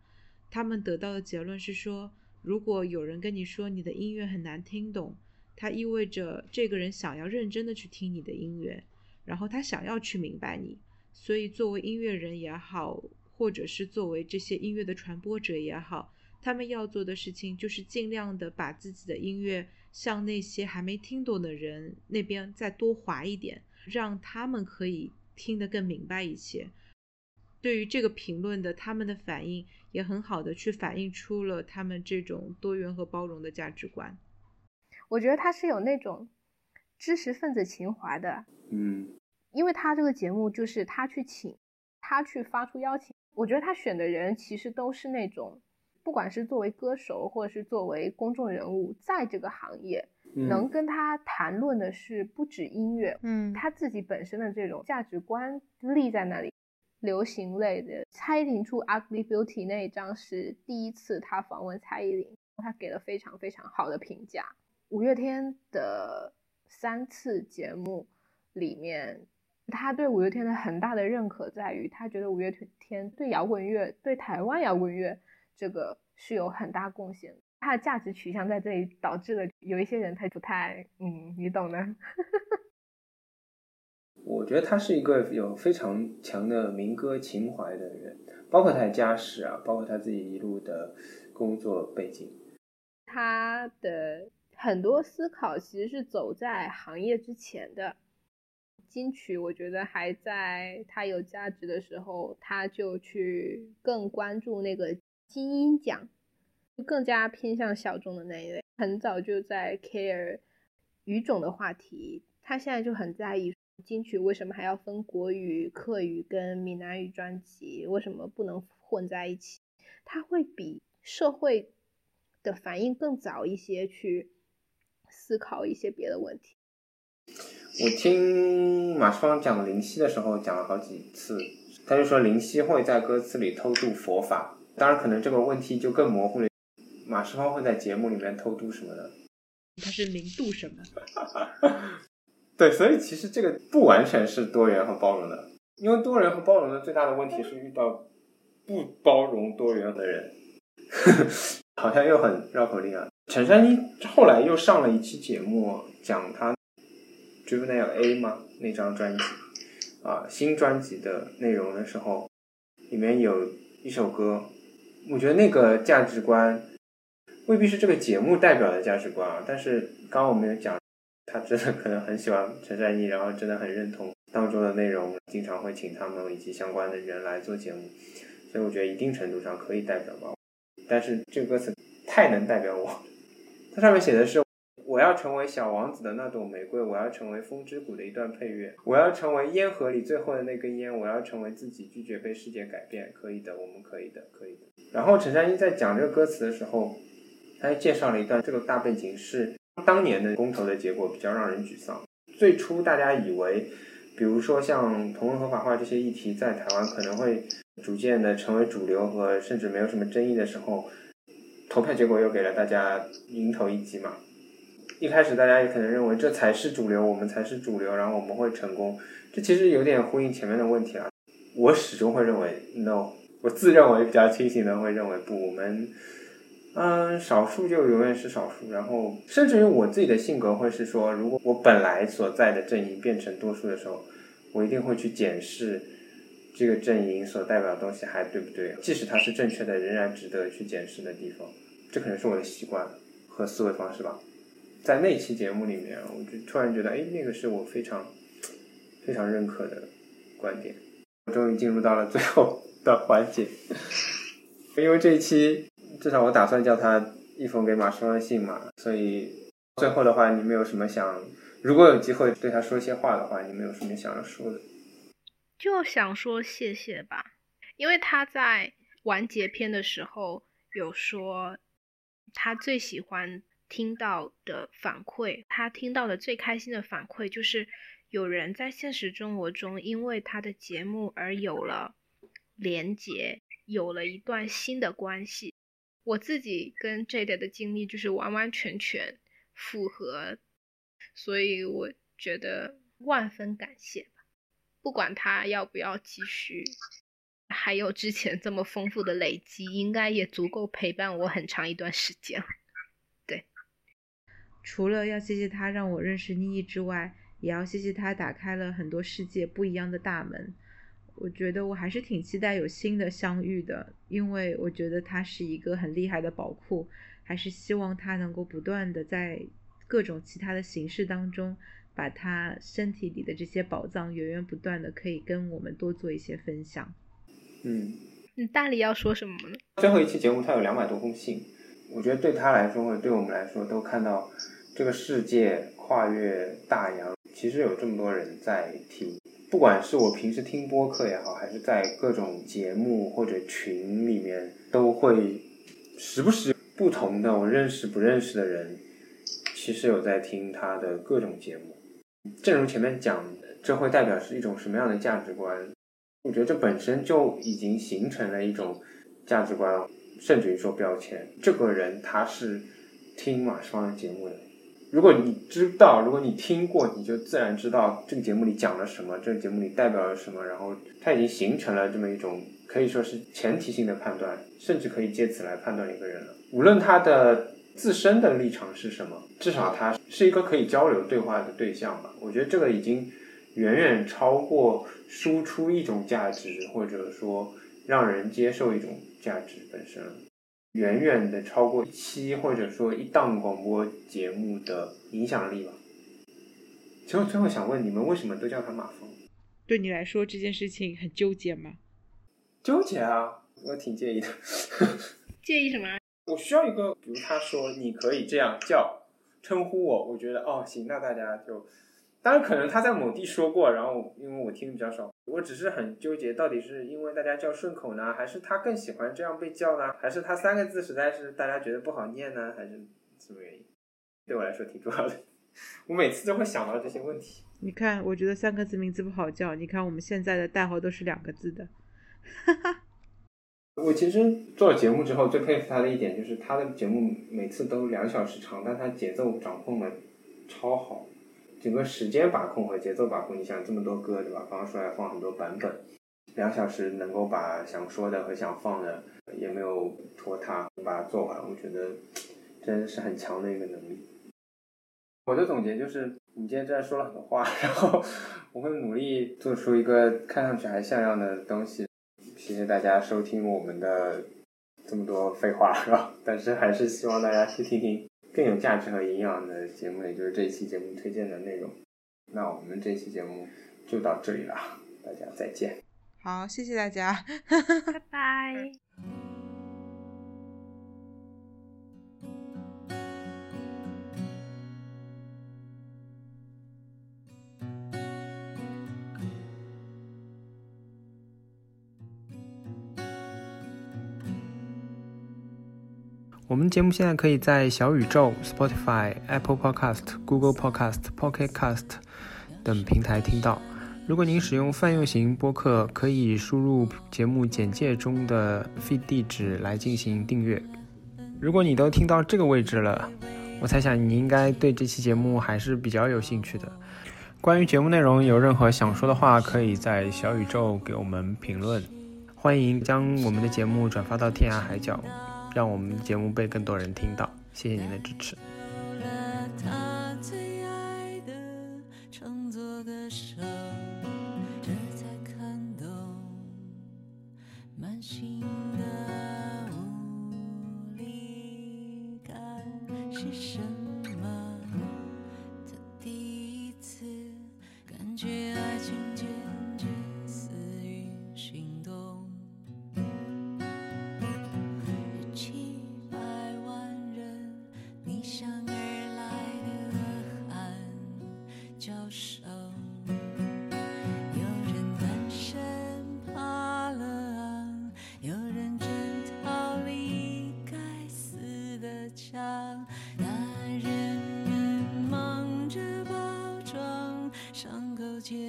他们得到的结论是说，如果有人跟你说你的音乐很难听懂，它意味着这个人想要认真的去听你的音乐，然后他想要去明白你。所以，作为音乐人也好，或者是作为这些音乐的传播者也好，他们要做的事情就是尽量的把自己的音乐向那些还没听懂的人那边再多划一点，让他们可以听得更明白一些。对于这个评论的他们的反应，也很好的去反映出了他们这种多元和包容的价值观。我觉得他是有那种知识分子情怀的，嗯，因为他这个节目就是他去请，他去发出邀请。我觉得他选的人其实都是那种，不管是作为歌手或者是作为公众人物，在这个行业、嗯能跟他谈论的是不止音乐，嗯他自己本身的这种价值观立在那里。流行类的，蔡依林出《Ugly Beauty》那一张是第一次他访问蔡依林，他给了非常非常好的评价。五月天的三次节目里面，他对五月天的很大的认可在于，他觉得五月天对摇滚乐、对台湾摇滚乐这个是有很大贡献的。他的价值取向在这里导致了有一些人他不太，嗯，你懂的。[laughs] 我觉得他是一个有非常强的民歌情怀的人，包括他的家世啊，包括他自己一路的工作背景。他的很多思考其实是走在行业之前的。金曲，我觉得还在他有价值的时候，他就去更关注那个金鹰奖，就更加偏向小众的那一类。很早就在 care 语种的话题，他现在就很在意金曲为什么还要分国语、客语跟闽南语专辑，为什么不能混在一起？他会比社会的反应更早一些去思考一些别的问题。我听马双讲林夕的时候讲了好几次，他就说林夕会在歌词里偷渡佛法，当然可能这个问题就更模糊了。马世芳会在节目里面偷渡什么的？他是零度什么？[laughs] 对，所以其实这个不完全是多元和包容的，因为多元和包容的最大的问题是遇到不包容多元的人，[laughs] 好像又很绕口令啊。陈珊妮后来又上了一期节目，讲她 Juvenile A 嘛那张专辑啊新专辑的内容的时候，里面有一首歌，我觉得那个价值观未必是这个节目代表的价值观啊，但是刚刚我们有讲。他真的可能很喜欢陈珊妮，然后真的很认同当中的内容，经常会请他们以及相关的人来做节目，所以我觉得一定程度上可以代表吧。但是这个歌词太能代表我，它上面写的是：我要成为小王子的那朵玫瑰，我要成为风之谷的一段配乐，我要成为烟盒里最后的那根烟，我要成为自己，拒绝被世界改变。可以的，我们可以的，可以的。然后陈珊妮在讲这个歌词的时候，她介绍了一段这个大背景是。当年的公投的结果比较让人沮丧。最初大家以为，比如说像同婚合法化这些议题，在台湾可能会逐渐的成为主流和甚至没有什么争议的时候，投票结果又给了大家迎头一击嘛。一开始大家也可能认为这才是主流，我们才是主流，然后我们会成功。这其实有点呼应前面的问题啊。我始终会认为 no，我自认为比较清醒的会认为不，我们。嗯，少数就永远是少数，然后甚至于我自己的性格会是说，如果我本来所在的阵营变成多数的时候，我一定会去检视这个阵营所代表的东西还对不对，即使它是正确的，仍然值得去检视的地方。这可能是我的习惯和思维方式吧。在那期节目里面，我就突然觉得，哎，那个是我非常非常认可的观点。我终于进入到了最后的环节，因为这一期。至少我打算叫他一封给马世芳的信嘛，所以最后的话，你们有什么想？如果有机会对他说一些话的话，你们有什么想要说的？就想说谢谢吧，因为他在完结篇的时候有说，他最喜欢听到的反馈，他听到的最开心的反馈就是有人在现实生活中因为他的节目而有了连接，有了一段新的关系。我自己跟 Jade 的经历就是完完全全符合，所以我觉得万分感谢吧。不管他要不要继续，还有之前这么丰富的累积，应该也足够陪伴我很长一段时间了。除了要谢谢他让我认识妮妮之外，也要谢谢他打开了很多世界不一样的大门。我觉得我还是挺期待有新的相遇的，因为我觉得他是一个很厉害的宝库，还是希望他能够不断的在各种其他的形式当中，把他身体里的这些宝藏源源不断的可以跟我们多做一些分享。嗯，你大理要说什么呢？最后一期节目他有两百多封信，我觉得对他来说或者对我们来说，都看到这个世界跨越大洋，其实有这么多人在听。不管是我平时听播客也好，还是在各种节目或者群里面，都会时不时不同的我认识不认识的人，其实有在听他的各种节目。正如前面讲的，这会代表是一种什么样的价值观？我觉得这本身就已经形成了一种价值观，甚至于说标签。这个人他是听马世芳的节目的。如果你知道，如果你听过，你就自然知道这个节目里讲了什么，这个节目里代表了什么，然后它已经形成了这么一种可以说是前提性的判断，甚至可以借此来判断一个人了。无论他的自身的立场是什么，至少他是一个可以交流对话的对象吧。我觉得这个已经远远超过输出一种价值，或者说让人接受一种价值本身了。远远的超过一期或者说一档广播节目的影响力吧。其实我最后想问你们，为什么都叫他马蜂？对你来说这件事情很纠结吗？纠结啊，我挺介意的。[laughs] 介意什么？[laughs] 我需要一个，比如他说你可以这样叫称呼我，我觉得哦行，那大家就，当然可能他在某地说过，然后因为我听的比较少，我只是很纠结，到底是因为大家叫顺口呢，还是他更喜欢这样被叫呢，还是他三个字实在是大家觉得不好念呢，还是什么原因？对我来说挺重要的，我每次都会想到这些问题。你看，我觉得三个字名字不好叫。你看我们现在的代号都是两个字的。哈 [laughs] 哈我其实做了节目之后，最佩服他的一点就是他的节目每次都两小时长，但他节奏掌控的超好，整个时间把控和节奏把控。你想这么多歌对吧？放出来放很多版本，两小时能够把想说的和想放的也没有拖沓，把它做完，我觉得真的是很强的一个能力。我的总结就是，你今天真的说了很多话，然后我会努力做出一个看上去还像样的东西。谢谢大家收听我们的这么多废话，是吧？但是还是希望大家去听听更有价值和营养的节目，也就是这一期节目推荐的内容。那我们这期节目就到这里了，大家再见。好，谢谢大家。[laughs] 拜拜。我们节目现在可以在小宇宙、Spotify、Apple Podcast、Google Podcast、Pocket Cast 等平台听到。如果您使用泛用型播客，可以输入节目简介中的 feed 地址来进行订阅。如果你都听到这个位置了，我猜想你应该对这期节目还是比较有兴趣的。关于节目内容有任何想说的话，可以在小宇宙给我们评论。欢迎将我们的节目转发到天涯海角，让我们的节目被更多人听到。谢谢您的支持。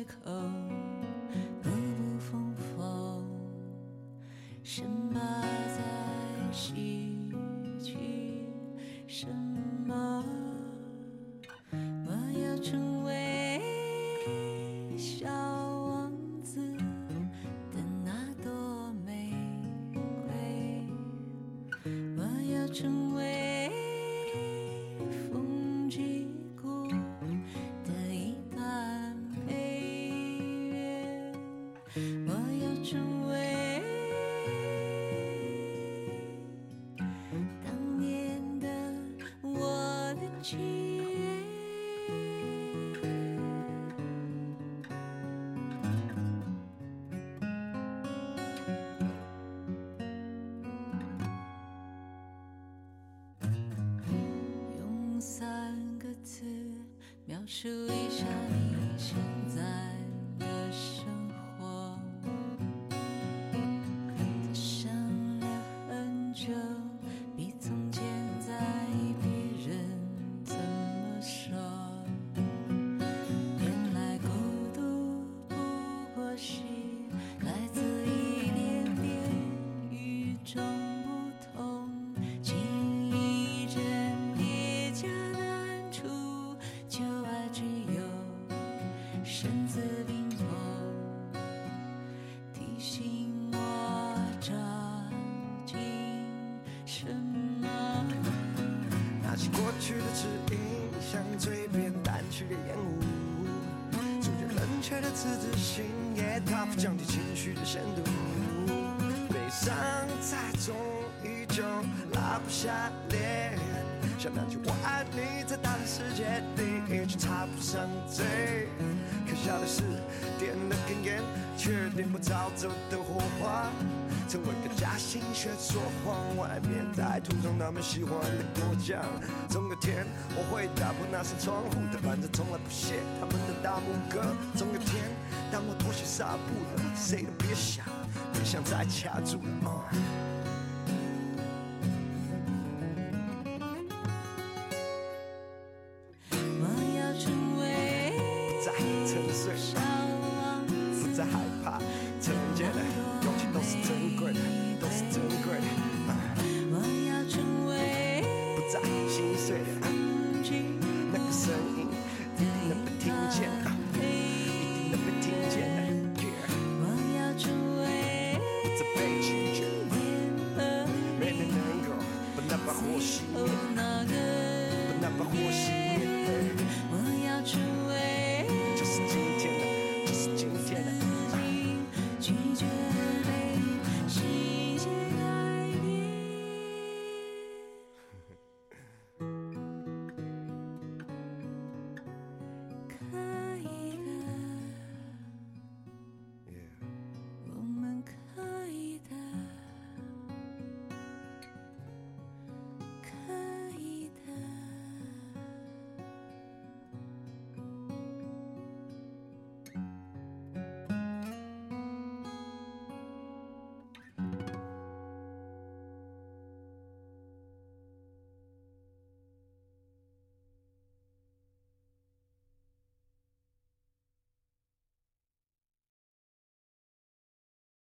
take 心，也大幅降低情绪的限度。悲伤在中依旧拉不下脸，想拿起我爱你，在大的世界里一直插不上嘴。可笑的是，点了根烟，却点不着走的火花。成为个假心学说谎，外面在涂上他们喜欢的果酱。总有天我会打破那扇窗户，但反正从来不屑他们的大拇哥。总有天，当我脱下纱布了，谁都别想，别想再卡住了。